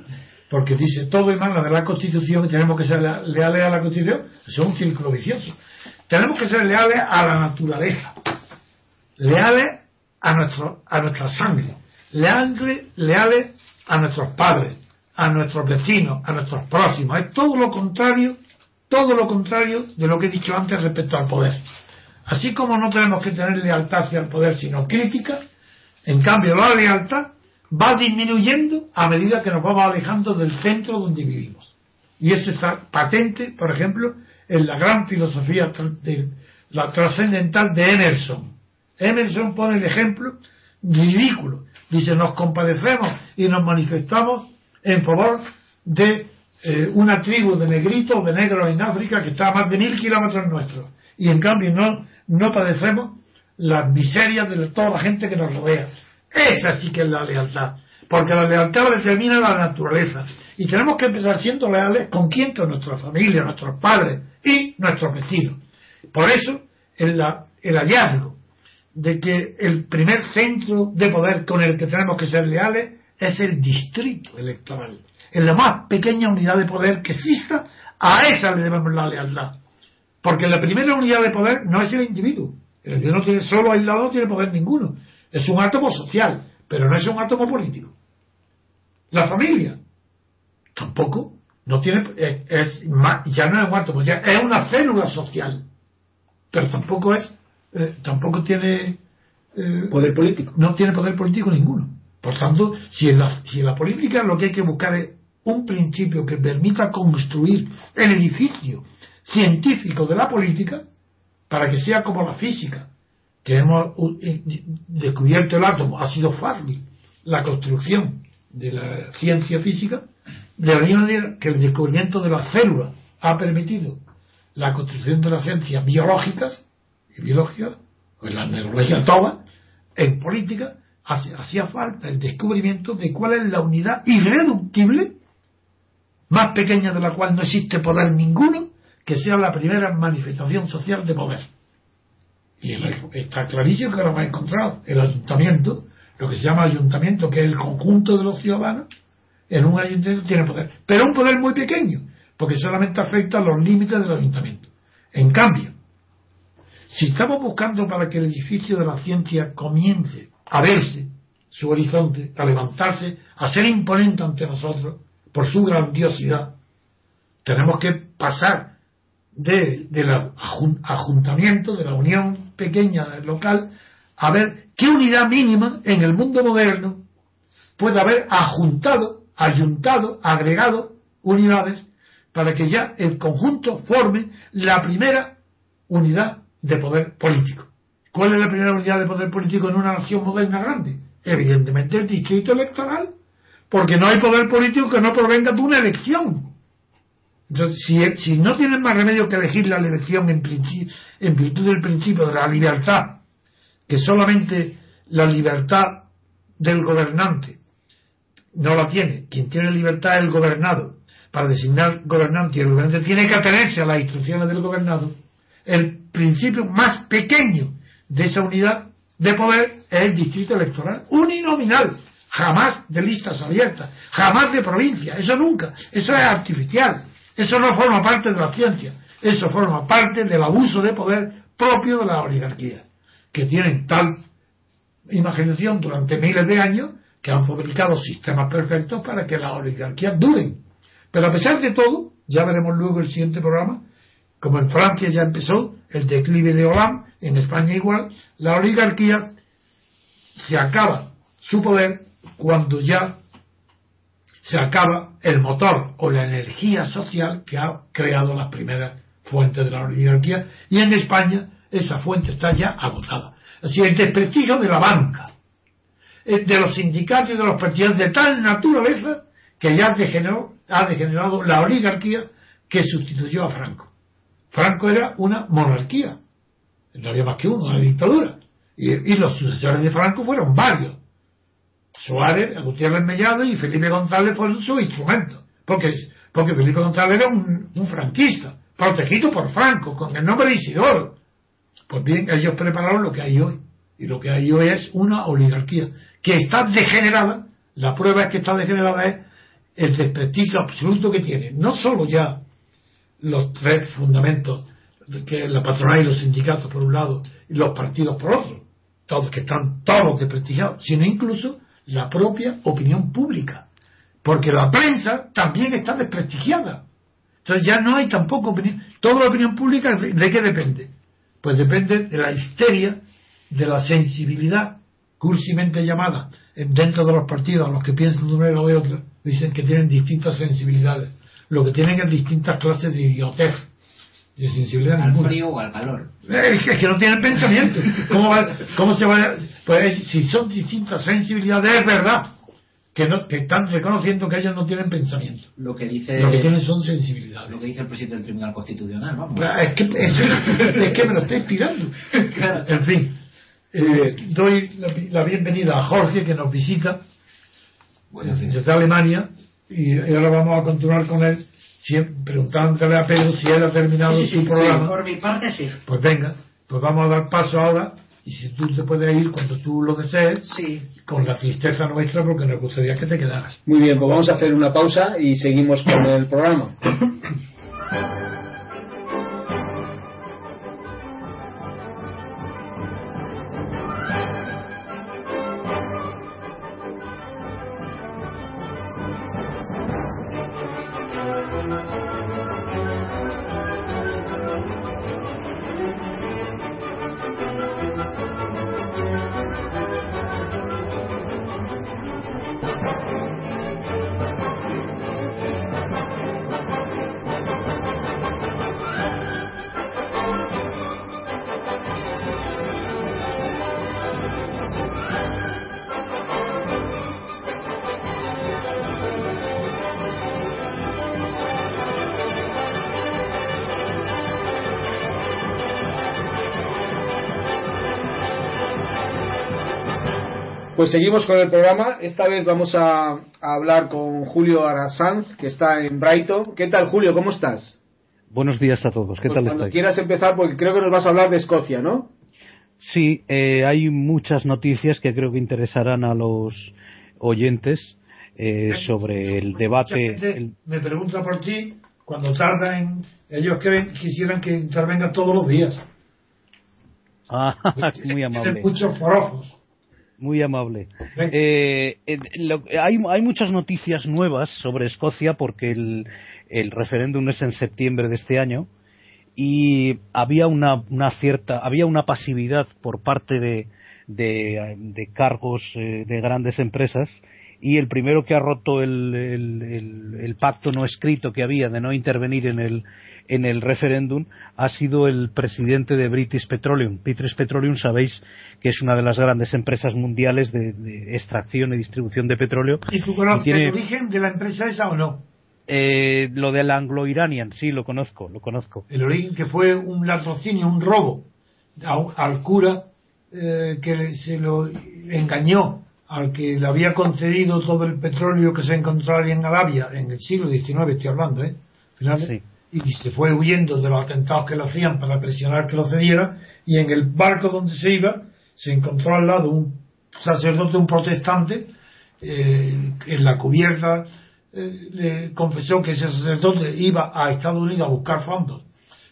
Speaker 3: porque dice todo emana de la Constitución y tenemos que ser leales a la Constitución. Eso es un círculo vicioso. Tenemos que ser leales a la naturaleza, leales a, nuestro, a nuestra sangre, leales, leales a nuestros padres a nuestros vecinos, a nuestros próximos. Es todo lo contrario, todo lo contrario de lo que he dicho antes respecto al poder. Así como no tenemos que tener lealtad hacia el poder, sino crítica, en cambio la lealtad va disminuyendo a medida que nos vamos alejando del centro donde vivimos. Y eso está patente, por ejemplo, en la gran filosofía de la trascendental de Emerson. Emerson pone el ejemplo ridículo. Dice, nos compadecemos y nos manifestamos en favor de eh, una tribu de negritos o de negros en África que está a más de mil kilómetros nuestros. Y en cambio no, no padecemos las miserias de toda la gente que nos rodea. Esa sí que es la lealtad. Porque la lealtad determina la naturaleza. Y tenemos que empezar siendo leales con quién, con nuestra familia, nuestros padres y nuestros vecinos. Por eso, el, el hallazgo de que el primer centro de poder con el que tenemos que ser leales es el distrito electoral. En la más pequeña unidad de poder que exista, a esa le debemos la lealtad. Porque la primera unidad de poder no es el individuo. El individuo no tiene, solo aislado no tiene poder ninguno. Es un átomo social, pero no es un átomo político. La familia tampoco no tiene es, ya no es un átomo, ya es una célula social, pero tampoco es eh, tampoco tiene
Speaker 1: eh, poder político.
Speaker 3: No tiene poder político ninguno. Por tanto, si en, la, política lo que hay que buscar es un principio que permita construir el edificio científico de la política para que sea como la física, que hemos eh, descubierto el átomo, ha sido fácil la construcción de la ciencia física, de la misma manera que el descubrimiento de las células ha permitido la construcción de las ciencias biológicas y biológicas, pues la neurología toda, en política, hacía falta el descubrimiento de cuál es la unidad irreductible, más pequeña de la cual no existe poder ninguno, que sea la primera manifestación social de poder. Y está clarísimo que lo hemos encontrado. El ayuntamiento lo que se llama ayuntamiento, que es el conjunto de los ciudadanos, en un ayuntamiento tiene poder, pero un poder muy pequeño, porque solamente afecta a los límites del ayuntamiento. En cambio, si estamos buscando para que el edificio de la ciencia comience a verse, su horizonte, a levantarse, a ser imponente ante nosotros por su grandiosidad, tenemos que pasar del de ajuntamiento, de la unión pequeña local, a ver qué unidad mínima en el mundo moderno puede haber ajuntado, ayuntado, agregado unidades para que ya el conjunto forme la primera unidad de poder político. ¿Cuál es la primera unidad de poder político en una nación moderna grande? Evidentemente el distrito electoral, porque no hay poder político que no provenga de una elección. Entonces, si, no tienen más remedio que elegir la elección en, en virtud del principio de la libertad, que solamente la libertad del gobernante no la tiene, quien tiene libertad es el gobernado, para designar gobernante y el gobernante tiene que atenerse a las instrucciones del gobernado, el principio más pequeño de esa unidad de poder es el distrito electoral uninominal, jamás de listas abiertas, jamás de provincia, eso nunca, eso es artificial, eso no forma parte de la ciencia, eso forma parte del abuso de poder propio de la oligarquía, que tienen tal imaginación durante miles de años que han fabricado sistemas perfectos para que las oligarquías duren. Pero a pesar de todo, ya veremos luego el siguiente programa, como en Francia ya empezó el declive de Hollande, en España igual, la oligarquía se acaba su poder cuando ya se acaba el motor o la energía social que ha creado las primeras fuentes de la oligarquía y en España esa fuente está ya agotada. Así el desprestigio de la banca, eh, de los sindicatos y de los partidos de tal naturaleza que ya degeneró, ha degenerado la oligarquía que sustituyó a Franco. Franco era una monarquía, no había más que uno, una dictadura. Y, y los sucesores de Franco fueron varios. Suárez, Gutiérrez Mellado y Felipe González fueron su instrumento. Porque, porque Felipe González era un, franquista, protegido por Franco, con el nombre de Isidoro. Pues bien, ellos prepararon lo que hay hoy. Y lo que hay hoy es una oligarquía que está degenerada. La prueba es que está degenerada es el desprestigio absoluto que tiene. No solo ya los tres fundamentos, que la patronal y los sindicatos por un lado y los partidos por otro, todos que están todos desprestigiados, sino incluso la propia opinión pública. Porque la prensa también está desprestigiada. Entonces ya no hay tampoco opinión. Toda la opinión pública, ¿de qué depende? Pues depende de la histeria, de la sensibilidad, cursimente llamada, dentro de los partidos, a los que piensan de una o de otra, dicen que tienen distintas sensibilidades. Lo que tienen es distintas clases de idiotez de sensibilidad
Speaker 2: al frío o al calor.
Speaker 3: Es que, no tienen pensamiento. ¿Cómo, cómo se va pues si son distintas sensibilidades es verdad que, no, que están reconociendo que ellos no tienen pensamiento.
Speaker 2: Lo que dice
Speaker 3: lo que tienen son sensibilidades.
Speaker 2: Lo que dice el presidente del tribunal constitucional vamos.
Speaker 3: Es que, es, que me lo está inspirando en fin eh, doy la, bienvenida a Jorge que nos visita desde Alemania y ahora vamos a continuar con él preguntándole a Pedro si él ha terminado su programa.
Speaker 2: por mi parte sí.
Speaker 3: Pues venga, pues vamos a dar paso ahora y si tú te puedes ir cuando tú lo desees,
Speaker 2: sí.
Speaker 3: con la tristeza nuestra porque nos gustaría que te quedaras.
Speaker 1: Muy bien, pues vamos a hacer una pausa y seguimos con el programa. seguimos con el programa. Esta vez vamos a, hablar con Julio Arasanz, que está en Brighton. ¿Qué tal, Julio? ¿Cómo estás?
Speaker 4: Buenos días a todos. ¿Qué
Speaker 1: pues
Speaker 4: tal
Speaker 1: cuando quieras empezar, porque creo que nos vas a hablar de Escocia, ¿no?
Speaker 4: Sí, eh, hay muchas noticias que creo que interesarán a los oyentes eh, sobre el debate.
Speaker 3: Me pregunta por ti, cuando tardan, ellos creen, quisieran que intervengan todos los días.
Speaker 4: Ah, muy amable.
Speaker 3: muchos ojos.
Speaker 4: Muy amable. Eh, hay, hay, muchas noticias nuevas sobre Escocia porque el, el referéndum es en septiembre de este año y había una, una cierta había una pasividad por parte de, de, cargos eh, de grandes empresas y el primero que ha roto el, el, pacto no escrito que había de no intervenir en el en el referéndum ha sido el presidente de British Petroleum. British Petroleum sabéis que es una de las grandes empresas mundiales de, extracción y distribución de petróleo.
Speaker 3: ¿Y tú conoces el origen de la empresa esa o no?
Speaker 4: Eh, lo del anglo-iranian, sí, lo conozco, lo conozco.
Speaker 3: El origen que fue un latrocinio, un robo al cura eh, que se lo engañó al que le había concedido todo el petróleo que se encontraba en Arabia en el siglo XIX, estoy hablando, ¿eh? Y se fue huyendo de los atentados que le hacían para presionar que lo cediera, y en el barco donde se iba se encontró al lado un sacerdote, un protestante, eh, en la cubierta le confesó que ese sacerdote iba a Estados Unidos a buscar fondos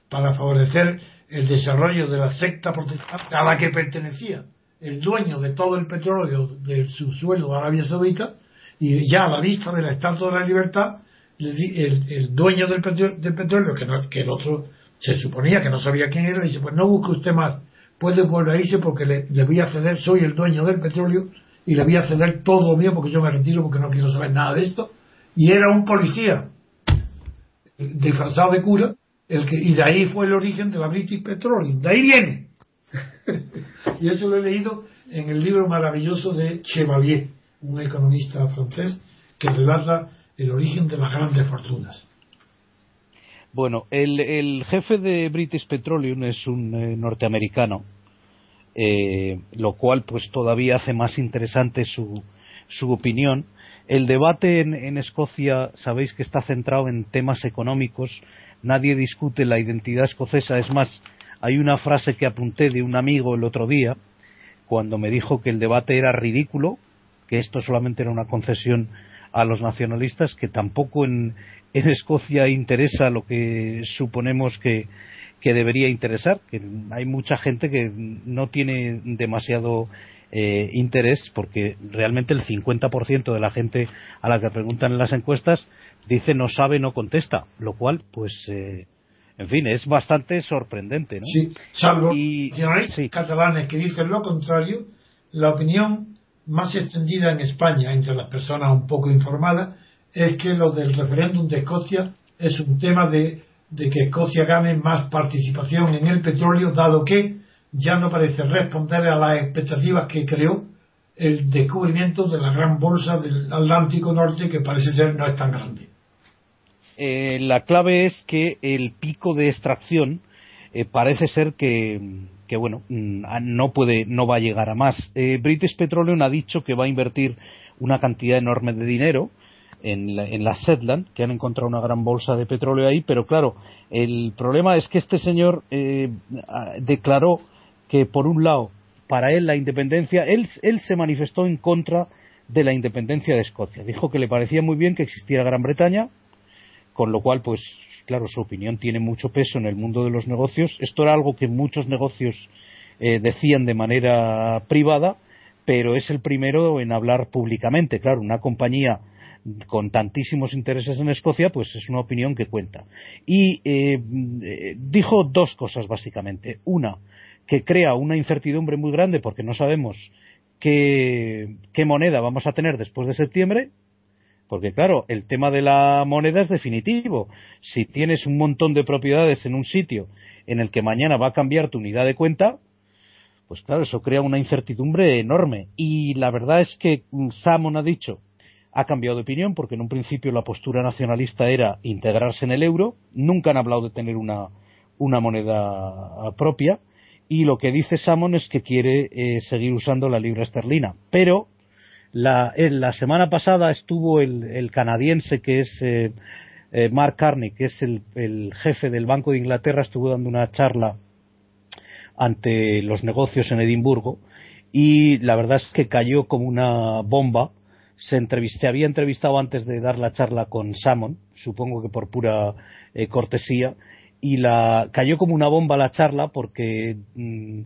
Speaker 3: para favorecer el desarrollo de la secta protestante a la que pertenecía el dueño de todo el petróleo de su suelo de Arabia Saudita y ya a la vista de la Estatua de la Libertad el, dueño del petróleo, que, que el otro se suponía que no sabía quién era, dice pues no busque usted más. Puede volver a irse porque le, voy a ceder, soy el dueño del petróleo y le voy a ceder todo mío porque yo me retiro porque no quiero saber nada de esto y era un policía disfrazado de cura el que y de ahí fue el origen de la British Petroleum de ahí viene. Y eso lo he leído en el libro maravilloso de Chevalier un economista francés que relata el origen de las grandes fortunas
Speaker 4: bueno el, jefe de British Petroleum es un eh, norteamericano eh, lo cual pues todavía hace más interesante su, su opinión el debate en, Escocia sabéis que está centrado en temas económicos. Nadie discute la identidad escocesa. Es más, hay una frase que apunté de un amigo el otro día cuando me dijo que el debate era ridículo, que esto solamente era una concesión a los nacionalistas, que tampoco en, Escocia interesa lo que suponemos que, que debería interesar, que hay mucha gente que no tiene demasiado eh, interés porque realmente el 50% de la gente a la que preguntan en las encuestas dice no sabe, no contesta, lo cual, pues, eh, en fin, es bastante sorprendente. ¿no?
Speaker 3: Sí, salvo y, catalanes que dicen lo contrario, la opinión más extendida en España entre las personas un poco informadas es que lo del referéndum de Escocia es un tema de, de que Escocia gane más participación en el petróleo, dado que ya no parece responder a las expectativas que creó el descubrimiento de la gran bolsa del Atlántico Norte que parece ser no es tan grande.
Speaker 4: Eh, la clave es que el pico de extracción eh, parece ser que, bueno mm, no puede no va a llegar a más. Eh, British Petroleum ha dicho que va a invertir una cantidad enorme de dinero en la, en la Setland, que han encontrado una gran bolsa de petróleo ahí, pero claro, el problema es que este señor declaró que por un lado para él la independencia él, él se manifestó en contra de la independencia de Escocia dijo que le parecía muy bien que existiera Gran Bretaña con lo cual pues claro su opinión tiene mucho peso en el mundo de los negocios esto era algo que muchos negocios eh, decían de manera privada pero es el primero en hablar públicamente claro una compañía con tantísimos intereses en Escocia, pues es una opinión que cuenta. Y eh, dijo dos cosas básicamente. Una, que crea una incertidumbre muy grande porque no sabemos qué, moneda vamos a tener después de septiembre, porque claro, el tema de la moneda es definitivo. Si tienes un montón de propiedades en un sitio en el que mañana va a cambiar tu unidad de cuenta, pues claro, eso crea una incertidumbre enorme. Y la verdad es que Samon ha dicho, ha cambiado de opinión, porque en un principio la postura nacionalista era integrarse en el euro, nunca han hablado de tener una, una moneda propia, y lo que dice Samon es que quiere eh, seguir usando la libra esterlina. Pero la, en la semana pasada estuvo el, canadiense que es eh, eh, Mark Carney, que es el, jefe del Banco de Inglaterra, estuvo dando una charla ante los negocios en Edimburgo y la verdad es que cayó como una bomba. Se, se había entrevistado antes de dar la charla con Salmon, supongo que por pura eh, cortesía, y la cayó como una bomba la charla porque mm,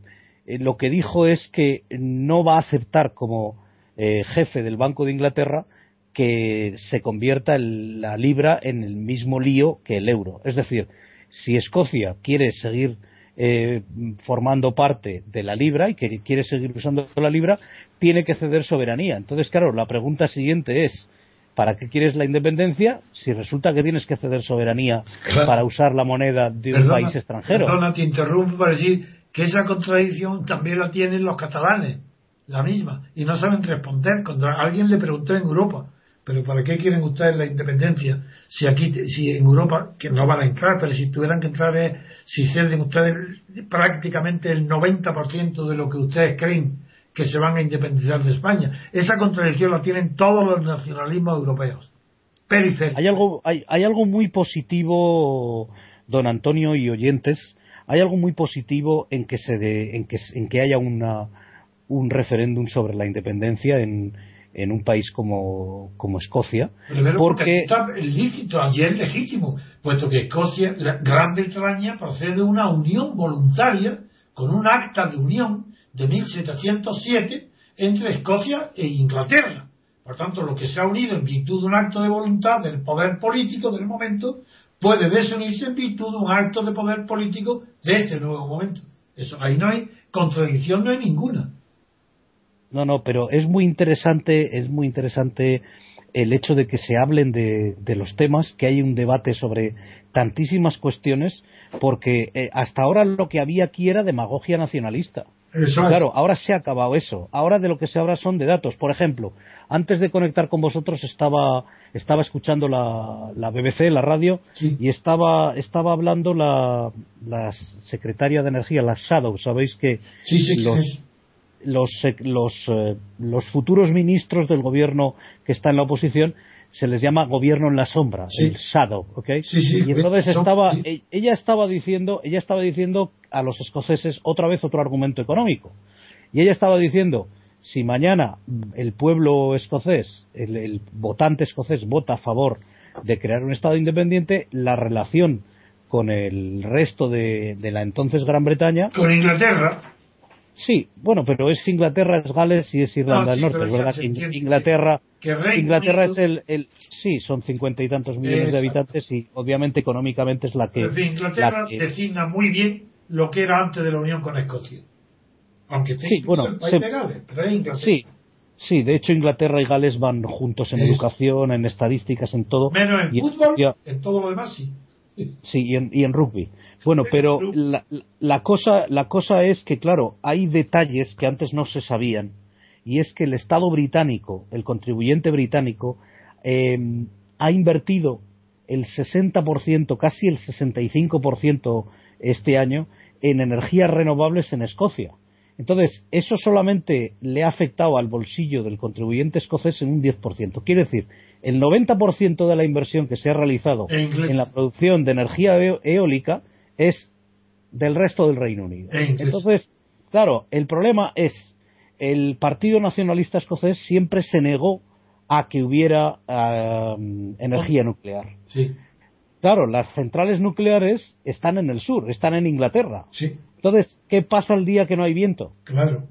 Speaker 4: eh, lo que dijo es que no va a aceptar como eh, jefe del Banco de Inglaterra que se convierta la libra en el mismo lío que el euro. Es decir, si Escocia quiere seguir eh, formando parte de la libra y que quiere seguir usando la libra, tiene que ceder soberanía. Entonces, claro, la pregunta siguiente es, ¿para qué quieres la independencia si resulta que tienes que ceder soberanía para usar la moneda de un país extranjero?
Speaker 3: Perdona, te interrumpo para decir que esa contradicción también la tienen los catalanes, la misma, y no saben responder. Cuando alguien le preguntó en Europa, pero ¿para qué quieren ustedes la independencia si aquí, si en Europa, que no van a entrar, pero si tuvieran que entrar es, si ceden ustedes prácticamente el 90% de lo que ustedes creen que se van a independizar de España. Esa contradicción la tienen todos los nacionalismos europeos.
Speaker 4: Hay algo, hay, hay algo muy positivo, don Antonio y oyentes, hay algo muy positivo en que, se en que, en que haya una, un referéndum sobre la independencia en, en un país como, como Escocia.
Speaker 3: porque, está lícito, allí es legítimo, puesto que Escocia, la Gran Bretaña, procede de una unión voluntaria con un acta de unión de 1707 entre Escocia e Inglaterra. Por tanto, lo que se ha unido en virtud de un acto de voluntad del poder político del momento puede desunirse en virtud de un acto de poder político de este nuevo momento. Eso, ahí no hay contradicción, no hay ninguna.
Speaker 4: No, no, pero es muy interesante, es muy interesante el hecho de que se hablen de, los temas, que hay un debate sobre tantísimas cuestiones, porque eh, hasta ahora lo que había aquí era demagogia nacionalista. claro, ahora se ha acabado eso. Ahora de lo que se habla son de datos. Por ejemplo, antes de conectar con vosotros estaba, estaba escuchando la, la BBC, la radio, y estaba, estaba hablando la, la secretaria de Energía, la Shadow. Sabéis que los, los, los, eh, los futuros ministros del gobierno que está en la oposición se les llama gobierno en la sombra, el shadow, ¿ok? y entonces estaba, e, ella estaba diciendo, ella estaba diciendo a los escoceses otra vez otro argumento económico. Y ella estaba diciendo, si mañana el pueblo escocés, el, votante escocés vota a favor de crear un Estado independiente, la relación con el resto de, de la entonces Gran Bretaña.
Speaker 3: Con Inglaterra
Speaker 4: Sí, bueno, pero es Inglaterra, es Gales y es Irlanda del Norte, ¿verdad? Inglaterra, Inglaterra es el, el, sí, son cincuenta y tantos millones de habitantes y obviamente económicamente es la que.
Speaker 3: Inglaterra designa muy bien lo que era antes de la unión con Escocia, aunque esté
Speaker 4: sí, bueno,
Speaker 3: el país de Gales, pero es Inglaterra.
Speaker 4: Sí, sí, de hecho Inglaterra y Gales van juntos en educación, en estadísticas, en todo.
Speaker 3: Menos en fútbol, en todo lo demás sí.
Speaker 4: Sí, y en, y en rugby. Bueno, pero la, cosa, la cosa es que, claro, hay detalles que antes no se sabían. Y es que el Estado británico, el contribuyente británico, em, ha invertido el 60%, casi el 65% este año en energías renovables en Escocia. Entonces, eso solamente le ha afectado al bolsillo del contribuyente escocés en un 10%. Quiere decir, el 90% de la inversión que se ha realizado en la producción de energía eólica es del resto del Reino Unido. Entonces, claro, el problema es el Partido Nacionalista Escocés siempre se negó a que hubiera energía nuclear.
Speaker 3: Sí.
Speaker 4: Claro, las centrales nucleares están en el sur, están en Inglaterra.
Speaker 3: Sí.
Speaker 4: Entonces, ¿qué pasa el día que no hay viento?
Speaker 3: Claro.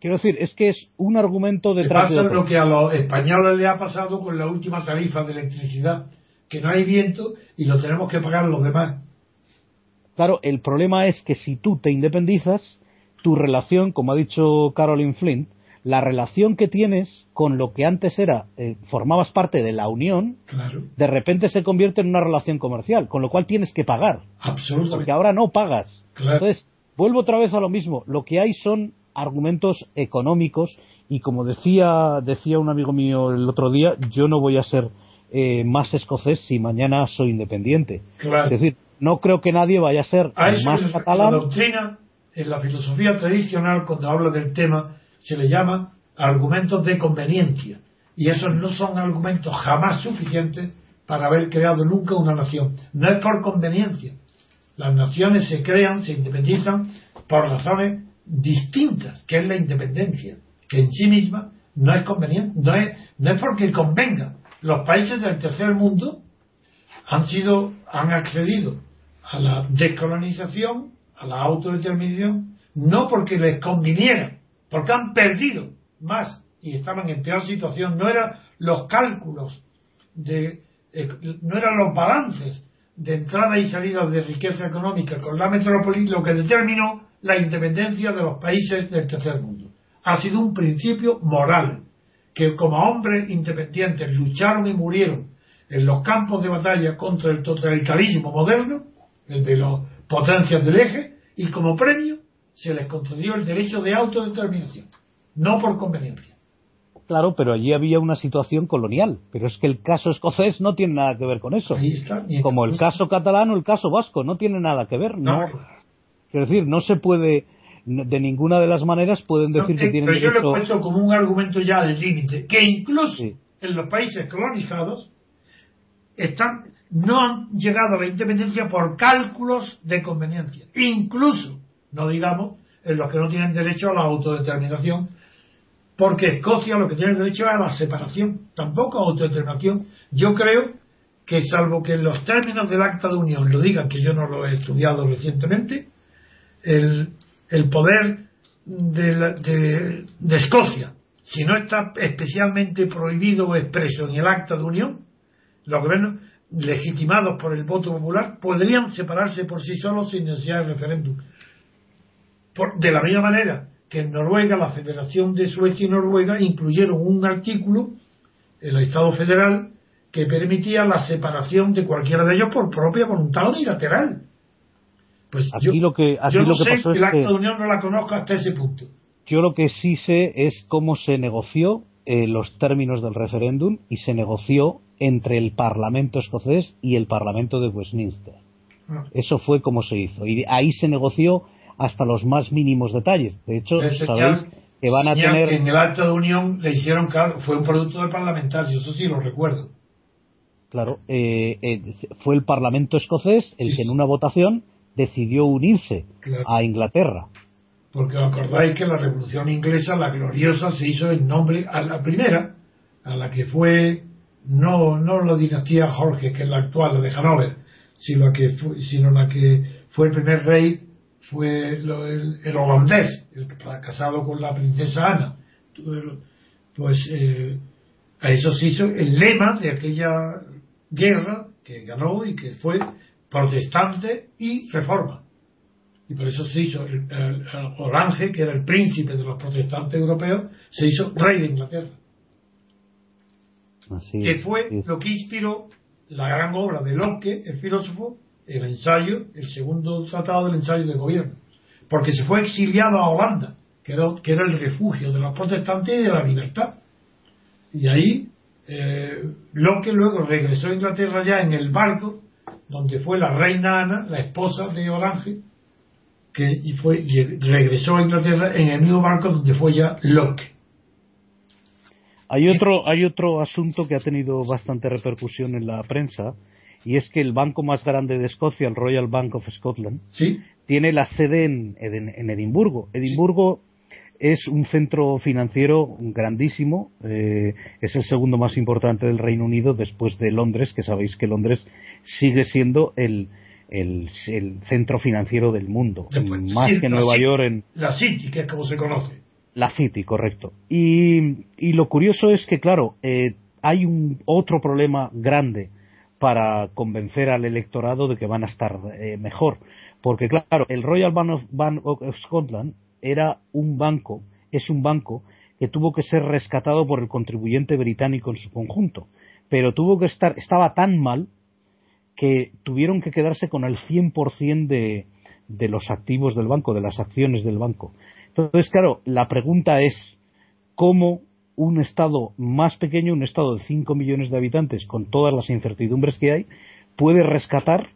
Speaker 4: Quiero decir, es que es un argumento detrás
Speaker 3: pasa lo que a los españoles le ha pasado con la última tarifa de electricidad, que no hay viento y lo tenemos que pagar los demás.
Speaker 4: Claro, el problema es que si tú te independizas, tu relación, como ha dicho Caroline Flint, la relación que tienes con lo que antes era, eh, formabas parte de la unión, de repente se convierte en una relación comercial, con lo cual tienes que pagar.
Speaker 3: Absolutamente.
Speaker 4: Porque ahora no pagas. Entonces, vuelvo otra vez a lo mismo. Lo que hay son argumentos económicos y como decía, decía un amigo mío el otro día, yo no voy a ser eh, más escocés si mañana soy independiente. Es decir, no creo que nadie vaya a ser más catalán.
Speaker 3: La doctrina, en la filosofía tradicional, cuando habla del tema, se le llama argumentos de conveniencia. Y esos no son argumentos jamás suficientes para haber creado nunca una nación. No es por conveniencia. Las naciones se crean, se independizan por razones distintas, que es la independencia, que en sí misma no es conveniente, no es, no es porque convenga. Los países del tercer mundo han sido, han accedido a la descolonización, a la autodeterminación, no porque les conviniera, porque han perdido más y estaban en peor situación. No eran los cálculos de, eh, no eran los balances de entrada y salida de riqueza económica con la metrópoli lo que determinó la independencia de los países del tercer mundo. Ha sido un principio moral, que como hombres independientes lucharon y murieron en los campos de batalla contra el totalitarismo moderno, de las potencias del eje, y como premio se les concedió el derecho de autodeterminación, no por conveniencia.
Speaker 4: Claro, pero allí había una situación colonial. Pero es que el caso escocés no tiene nada que ver con eso.
Speaker 3: Ahí está.
Speaker 4: Como el caso catalán o el caso vasco, no tiene nada que ver. No, Quiero decir, no se puede, de ninguna de las maneras pueden decir que
Speaker 3: eh,
Speaker 4: tienen
Speaker 3: Pero yo
Speaker 4: derecho...
Speaker 3: lo he puesto como un argumento ya de límite, que incluso sí. en los países colonizados están, no han llegado a la independencia por cálculos de conveniencia. Incluso, no digamos, en los que no tienen derecho a la autodeterminación, porque Escocia lo que tiene derecho es a la separación, tampoco a autodeterminación. Yo creo que salvo que en los términos del acta de unión lo digan, que yo no lo he estudiado recientemente, el, el poder de, la, de, de, Escocia, si no está especialmente prohibido o expreso en el acta de unión, los gobiernos legitimados por el voto popular podrían separarse por sí solos sin necesidad de referéndum. Por, de la misma manera que en Noruega, la Federación de Suecia y Noruega incluyeron un artículo en el Estado federal que permitía la separación de cualquiera de ellos por propia voluntad unilateral. Pues
Speaker 4: aquí
Speaker 3: yo,
Speaker 4: lo que, aquí
Speaker 3: yo no
Speaker 4: lo que
Speaker 3: sé
Speaker 4: pasó
Speaker 3: que
Speaker 4: es
Speaker 3: el acta de unión no la conozco hasta ese punto.
Speaker 4: yo lo que sí sé es cómo se negoció eh, los términos del referéndum y se negoció entre el Parlamento escocés y el Parlamento de Westminster.
Speaker 3: Ah.
Speaker 4: Eso fue como se hizo. Y ahí se negoció hasta los más mínimos detalles. De hecho,
Speaker 3: Ese
Speaker 4: sabéis
Speaker 3: ya-
Speaker 4: que van a tener...
Speaker 3: que en el acta de unión le hicieron cargo, fue un producto del parlamentario, eso sí lo recuerdo.
Speaker 4: Claro, eh, eh, fue el Parlamento escocés el
Speaker 3: Sí,
Speaker 4: que en una votación decidió unirse
Speaker 3: Claro.
Speaker 4: a Inglaterra.
Speaker 3: Porque acordáis que la revolución inglesa, la gloriosa, se hizo en nombre a la primera, a la que fue no, no la dinastía Jorge, que es la actual, de Hanover, sino la que fue, sino la que fue el primer rey, fue lo- el, el holandés, el casado con la princesa Ana. Pues eh, a eso se hizo el lema de aquella guerra que ganó y que fue protestante y reforma. Y por eso se hizo el, el- el Orange, que era el príncipe de los protestantes europeos, se hizo rey de Inglaterra.
Speaker 4: Así
Speaker 3: que fue
Speaker 4: es.
Speaker 3: lo que inspiró la gran obra de Locke, el filósofo, el ensayo, el segundo tratado del ensayo de gobierno. Porque se fue exiliado a Holanda, que era, que era el refugio de los protestantes y de la libertad. Y ahí eh, Locke luego regresó a Inglaterra ya en el barco donde fue la reina Ana, la esposa de Orange, que y fue, y regresó a Inglaterra en el mismo barco donde fue ya Locke.
Speaker 4: Hay otro, hay otro asunto que ha tenido bastante repercusión en la prensa y es que el banco más grande de Escocia, el Royal Bank of Scotland,
Speaker 3: ¿Sí?
Speaker 4: tiene la sede en, en- en Edimburgo. Edimburgo es un centro financiero grandísimo, eh, es el segundo más importante del Reino Unido después de Londres, que sabéis que Londres sigue siendo el, el, el centro financiero del mundo,
Speaker 3: Después,
Speaker 4: más
Speaker 3: sí,
Speaker 4: que Nueva. York en,
Speaker 3: La City, que es como se conoce.
Speaker 4: La City, correcto. Y, y lo curioso es que, claro, eh, hay un otro problema grande para convencer al electorado de que van a estar eh, mejor. Porque, claro, el Royal Bank of, Bank of Scotland era un banco, es un banco que tuvo que ser rescatado por el contribuyente británico en su conjunto. Pero tuvo que estar, estaba tan mal que tuvieron que quedarse con el 100% de, de los activos del banco, de las acciones del banco. Entonces, claro, la pregunta es cómo un estado más pequeño, un estado de 5 millones de habitantes, con todas las incertidumbres que hay, puede rescatar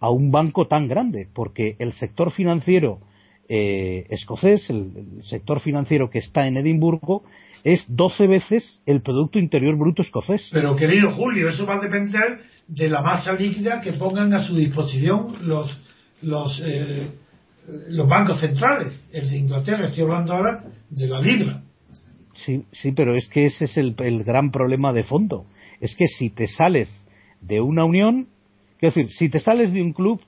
Speaker 4: a un banco tan grande, porque el sector financiero eh, escocés, el, sector financiero que está en Edimburgo, es 12 veces el Producto Interior Bruto escocés.
Speaker 3: Pero querido Julio, eso va a depender de la masa líquida que pongan a su disposición los, los, eh, los bancos centrales. El de Inglaterra, estoy hablando ahora de la libra.
Speaker 4: Sí, sí, pero es que ese es el, el gran problema de fondo. Es que si te sales de una unión, es decir, si te sales de un club,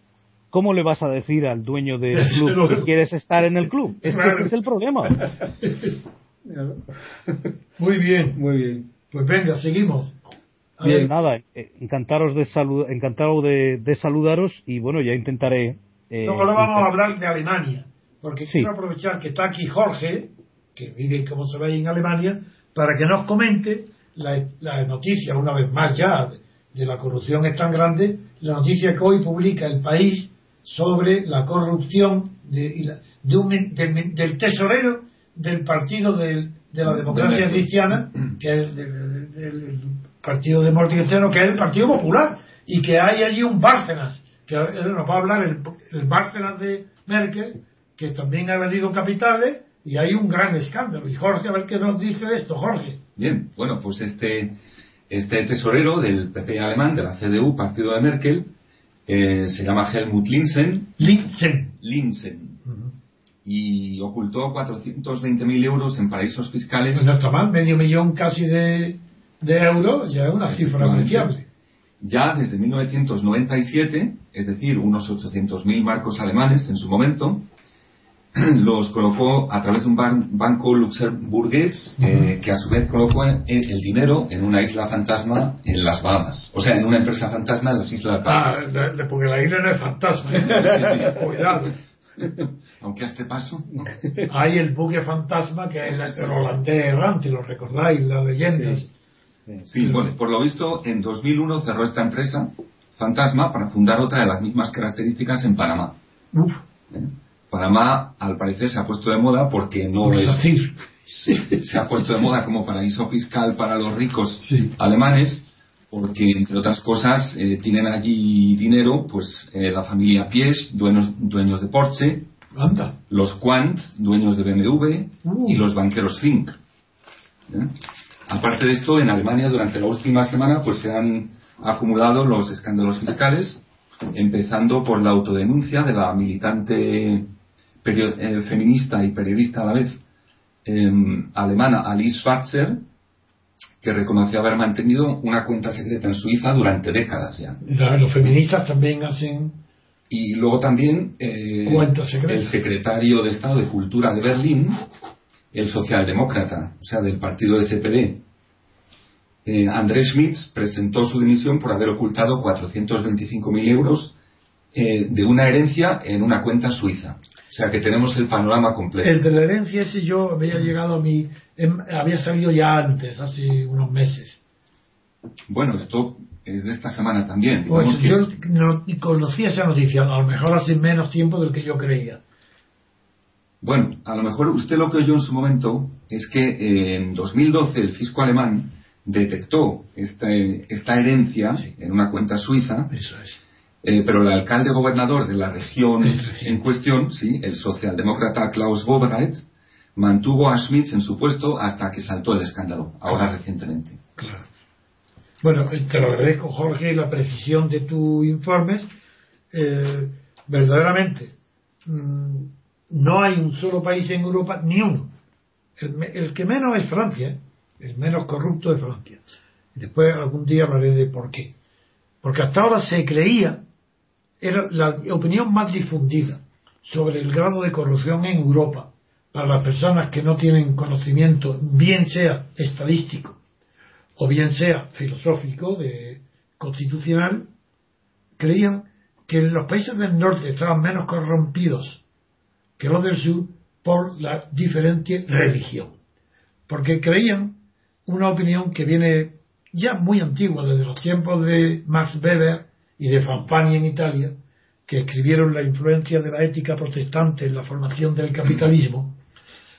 Speaker 4: ¿cómo le vas a decir al dueño del club que quieres estar en el club? Es que ese es el problema.
Speaker 3: Muy bien.
Speaker 1: Muy bien.
Speaker 3: Pues venga, seguimos. A
Speaker 4: Bien,
Speaker 3: ver,
Speaker 4: nada, eh, encantaros de salu- encantado de, de saludaros y bueno, ya intentaré. Eh,
Speaker 3: Luego ahora vamos a hablar de Alemania, porque
Speaker 4: Sí.
Speaker 3: quiero aprovechar que está aquí Jorge, que vive, como se ve, en Alemania, para que nos comente la, la noticia, una vez más ya, de, de la corrupción es tan grande, la noticia que hoy publica el país sobre la corrupción de, de un- del, del tesorero del partido de la democracia cristiana, que es el, el- el partido democrático cristiano, que es el Partido Popular, y que hay allí un Bárcenas, que él nos va a hablar el, el Bárcenas de Merkel, que también ha vendido capitales, y hay un gran escándalo. Y Jorge, a ver qué nos dice de esto, Jorge.
Speaker 5: Bien, bueno, pues este, este tesorero del PP alemán, de la CDU, partido de Merkel, eh, se llama Helmut Linsen,
Speaker 3: Linsen.
Speaker 5: Linsen, y ocultó 420.000 euros en paraísos fiscales.
Speaker 3: Pues no está mal, medio millón casi de, de euros, ya es una cifra apreciable.
Speaker 5: Ya desde 1997, es decir, unos 800.000 marcos alemanes en su momento, los colocó a través de un ban- banco luxemburgués eh, que a su vez colocó el, el dinero en una isla fantasma en las Bahamas. O sea, en una empresa fantasma en las Islas
Speaker 3: Ah,
Speaker 5: Bahamas.
Speaker 3: de- de- porque la isla no es fantasma. ¿eh? Cuidado.
Speaker 5: Aunque a este paso.
Speaker 3: Hay el buque fantasma que es el holandés errante, lo recordáis, las leyendas.
Speaker 5: Sí, bueno, por lo visto, en 2001 cerró esta empresa fantasma para fundar otra de las mismas características en Panamá.
Speaker 3: Uf,
Speaker 5: ¿eh? Panamá, al parecer, se ha puesto de moda porque no es.
Speaker 3: Sacir.
Speaker 5: se ha puesto de moda como paraíso fiscal para los ricos
Speaker 3: Sí.
Speaker 5: alemanes porque entre otras cosas eh, tienen allí dinero pues eh, la familia Piesch dueños dueños de Porsche
Speaker 3: Anda.
Speaker 5: los Quant dueños de BMW
Speaker 3: Uh.
Speaker 5: y los banqueros Fink ¿Eh? Aparte de esto en Alemania durante la última semana pues se han acumulado los escándalos fiscales empezando por la autodenuncia de la militante eh, feminista y periodista a la vez em, alemana Alice Schwarzer, que reconoció haber mantenido una cuenta secreta en Suiza durante décadas ya.
Speaker 3: Los feministas también hacen
Speaker 5: Y luego también eh, el secretario de Estado de Cultura de Berlín, el socialdemócrata, o sea, del partido SPD, eh, Andrés Schmitz, presentó su dimisión por haber ocultado 425.000 euros eh, de una herencia en una cuenta suiza. O sea que tenemos el panorama completo.
Speaker 3: El de la herencia ese yo había llegado a mi... em, había salido ya antes, hace unos meses.
Speaker 5: Bueno, esto es de esta semana también.
Speaker 3: Pues yo
Speaker 5: es-
Speaker 3: no conocía esa noticia, a lo mejor hace menos tiempo del que yo creía.
Speaker 5: Bueno, a lo mejor usted lo que oyó en su momento es que eh, en 2012 el fisco alemán detectó esta, esta herencia en una cuenta suiza,
Speaker 3: Eso es.
Speaker 5: eh, pero el alcalde gobernador de la región
Speaker 3: Es
Speaker 5: en cuestión, sí, el socialdemócrata Klaus Wobereit, mantuvo a Schmitz en su puesto hasta que saltó el escándalo, ahora recientemente.
Speaker 3: Claro. Bueno, te lo agradezco, Jorge, la precisión de tus informes. Eh, verdaderamente, mm, no hay un solo país en Europa, ni uno. El, el que menos es Francia, el menos corrupto es Francia. Después algún día hablaré de por qué. Porque hasta ahora se creía, era la opinión más difundida sobre el grado de corrupción en Europa para las personas que no tienen conocimiento, bien sea estadístico o bien sea filosófico, de constitucional, creían que los países del norte estaban menos corrompidos que los del sur por la diferente religión. Porque creían una opinión que viene ya muy antigua, desde los tiempos de Max Weber y de Fanfani en Italia, que escribieron la influencia de la ética protestante en la formación del capitalismo,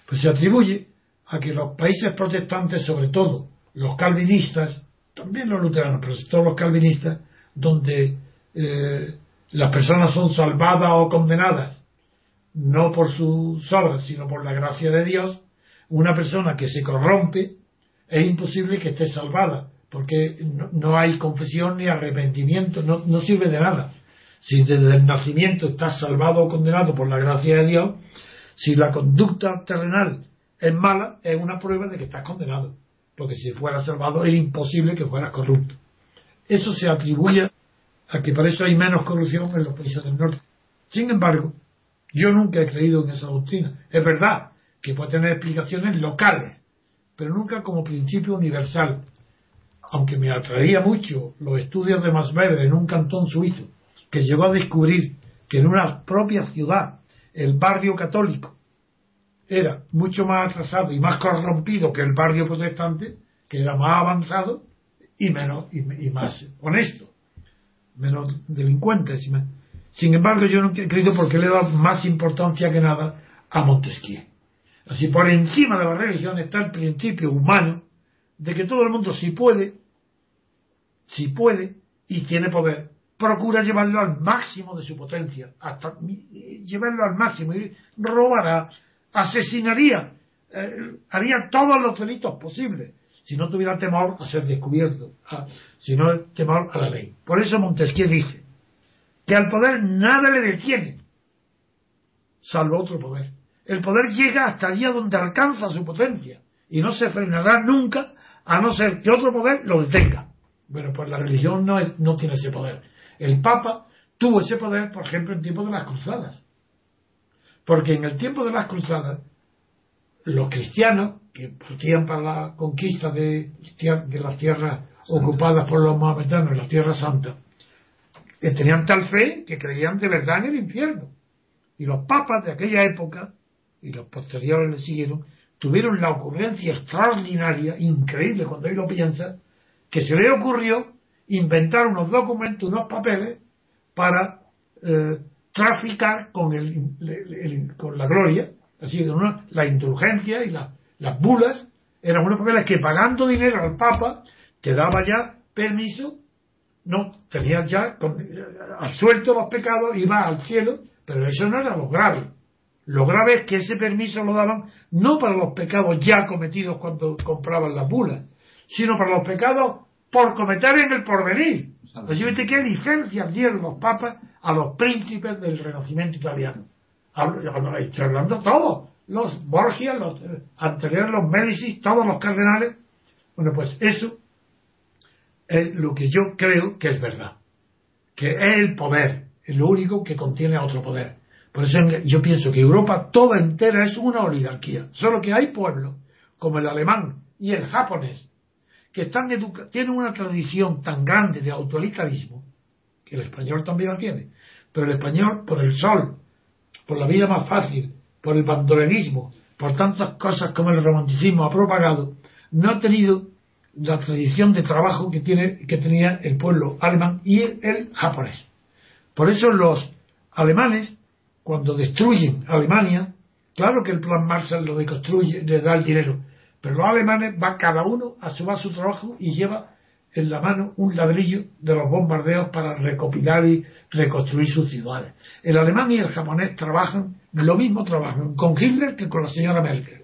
Speaker 3: pues se atribuye a que los países protestantes, sobre todo los calvinistas, también los luteranos, pero sobre todo los calvinistas, donde eh, las personas son salvadas o condenadas no por sus obras, sino por la gracia de Dios, una persona que se corrompe es imposible que esté salvada, porque no, no hay confesión ni arrepentimiento, no, no sirve de nada. si desde el nacimiento estás salvado o condenado por la gracia de Dios, si la conducta terrenal es mala, es una prueba de que estás condenado. Porque si fueras salvado es imposible que fueras corrupto. Eso se atribuye a que por eso hay menos corrupción en los países del norte. Sin embargo, yo nunca he creído en esa doctrina. Es verdad que puede tener explicaciones locales, pero nunca como principio universal. Aunque me atraía mucho los estudios de Masverde en un cantón suizo, que llegó a descubrir que en una propia ciudad el barrio católico era mucho más atrasado y más corrompido que el barrio protestante, que era más avanzado y menos y, más honesto, menos delincuente. Sin embargo, yo no he creído porque le dado más importancia que nada a Montesquieu. Así por encima de la religión está el principio humano de que todo el mundo si puede, si puede y tiene poder, procura llevarlo al máximo de su potencia, llevarlo al máximo y robará, asesinaría, eh, haría todos los delitos posibles si no tuviera temor a ser descubierto, si no temor a la ley. Por eso Montesquieu dice que al poder nada le detiene, salvo otro poder. El poder llega hasta allí donde alcanza su potencia y no se frenará nunca a no ser que otro poder lo detenga. Bueno, pues la religión no, es, no tiene ese poder. El Papa tuvo ese poder, por ejemplo, en tiempo de las cruzadas. Porque en el tiempo de las cruzadas, los cristianos que partían para la conquista de, de las tierras ocupadas por los maometanos, las tierras santas, que tenían tal fe que creían de verdad en el infierno. Y los papas de aquella época, y los posteriores le siguieron, tuvieron la ocurrencia extraordinaria, increíble cuando él lo piensa, que se le ocurrió inventar unos documentos, unos papeles, para eh, traficar con, el, con la gloria, así que la indulgencia y las bulas eran unos papeles que pagando dinero al Papa te daba ya permiso, no, tenías ya con, absuelto los pecados, iba al cielo, pero eso no era lo grave. Lo grave es que ese permiso lo daban no para los pecados ya cometidos cuando compraban las bulas, sino para los pecados por cometer en el porvenir. Así que qué licencias dieron los papas a los príncipes del Renacimiento italiano. Estoy hablando todos, los Borgia, los eh, anteriores, los Médicis, todos los cardenales. Bueno, pues eso es lo que yo creo que es verdad. Que es el poder, es lo único que contiene a otro poder. Por eso yo pienso que Europa toda entera es una oligarquía. Solo que hay pueblos, como el alemán y el japonés, que están tienen una tradición tan grande de autoritarismo, que el español también la tiene, pero el español por el sol, por la vida más fácil, por el bandolerismo, por tantas cosas como el romanticismo ha propagado, no ha tenido la tradición de trabajo que, tiene, que tenía el pueblo alemán y el, japonés. Por eso los alemanes, cuando destruyen Alemania, claro que el plan Marshall lo deconstruye, le da el dinero, pero los alemanes va cada uno a sumar su trabajo y lleva en la mano un ladrillo de los bombardeos para recopilar y reconstruir sus ciudades. El alemán y el japonés trabajan, lo mismo trabajan con Hitler que con la señora Merkel.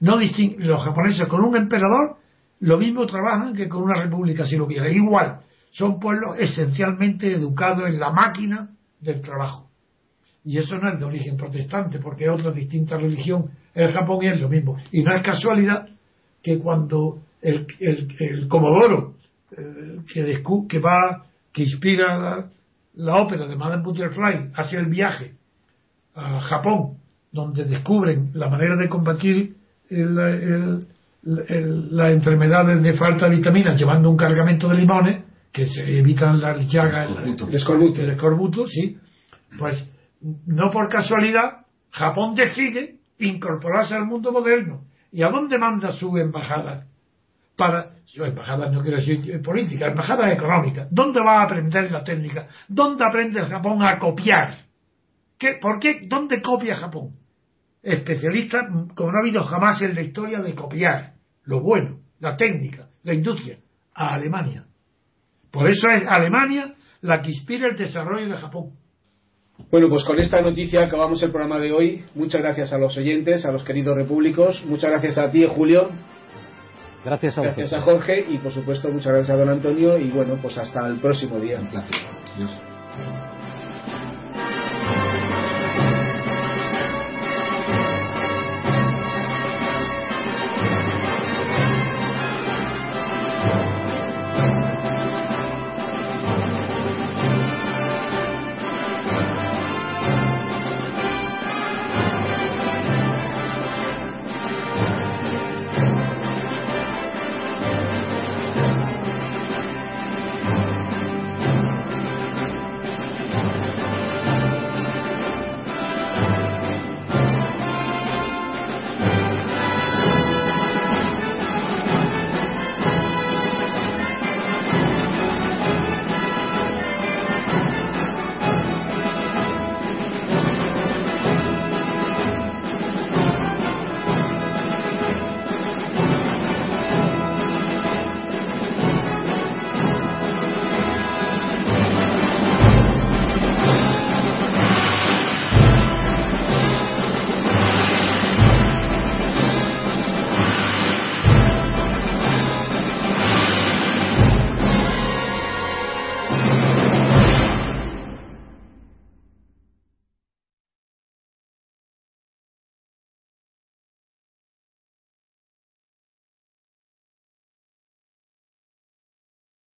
Speaker 3: No los japoneses con un emperador lo mismo trabajan que con una república si lo hubiera. Igual, son pueblos esencialmente educados en la máquina del trabajo. Y eso no es de origen protestante, porque es otra distinta religión. El Japón es lo mismo. Y no es casualidad que cuando el, el, Comodoro eh, que, que va, que inspira la, ópera de Madame Butterfly hace el viaje a Japón, donde descubren la manera de combatir las enfermedades de falta de vitaminas llevando un cargamento de limones que se evitan las llagas,
Speaker 1: el escorbuto.
Speaker 3: el escorbuto, sí, pues no por casualidad Japón decide incorporarse al mundo moderno ¿Y a dónde manda su embajada? Para, su embajada no quiero decir política, embajada económica. ¿Dónde va a aprender la técnica? ¿Dónde aprende el Japón a copiar? ¿Qué, ¿Por qué? ¿Dónde copia Japón? Especialista, como no ha habido jamás en la historia de copiar lo bueno, la técnica, la industria, a Alemania. Por eso es Alemania la que inspira el desarrollo de Japón.
Speaker 1: Bueno, pues con esta noticia acabamos el programa de hoy. Muchas gracias a los oyentes, a los queridos repúblicos. Muchas gracias a ti, Julio.
Speaker 4: Gracias a
Speaker 1: Gracias a Jorge y, por supuesto, muchas gracias a don Antonio. Y bueno, pues hasta el próximo día.
Speaker 5: Gracias.
Speaker 1: Chao.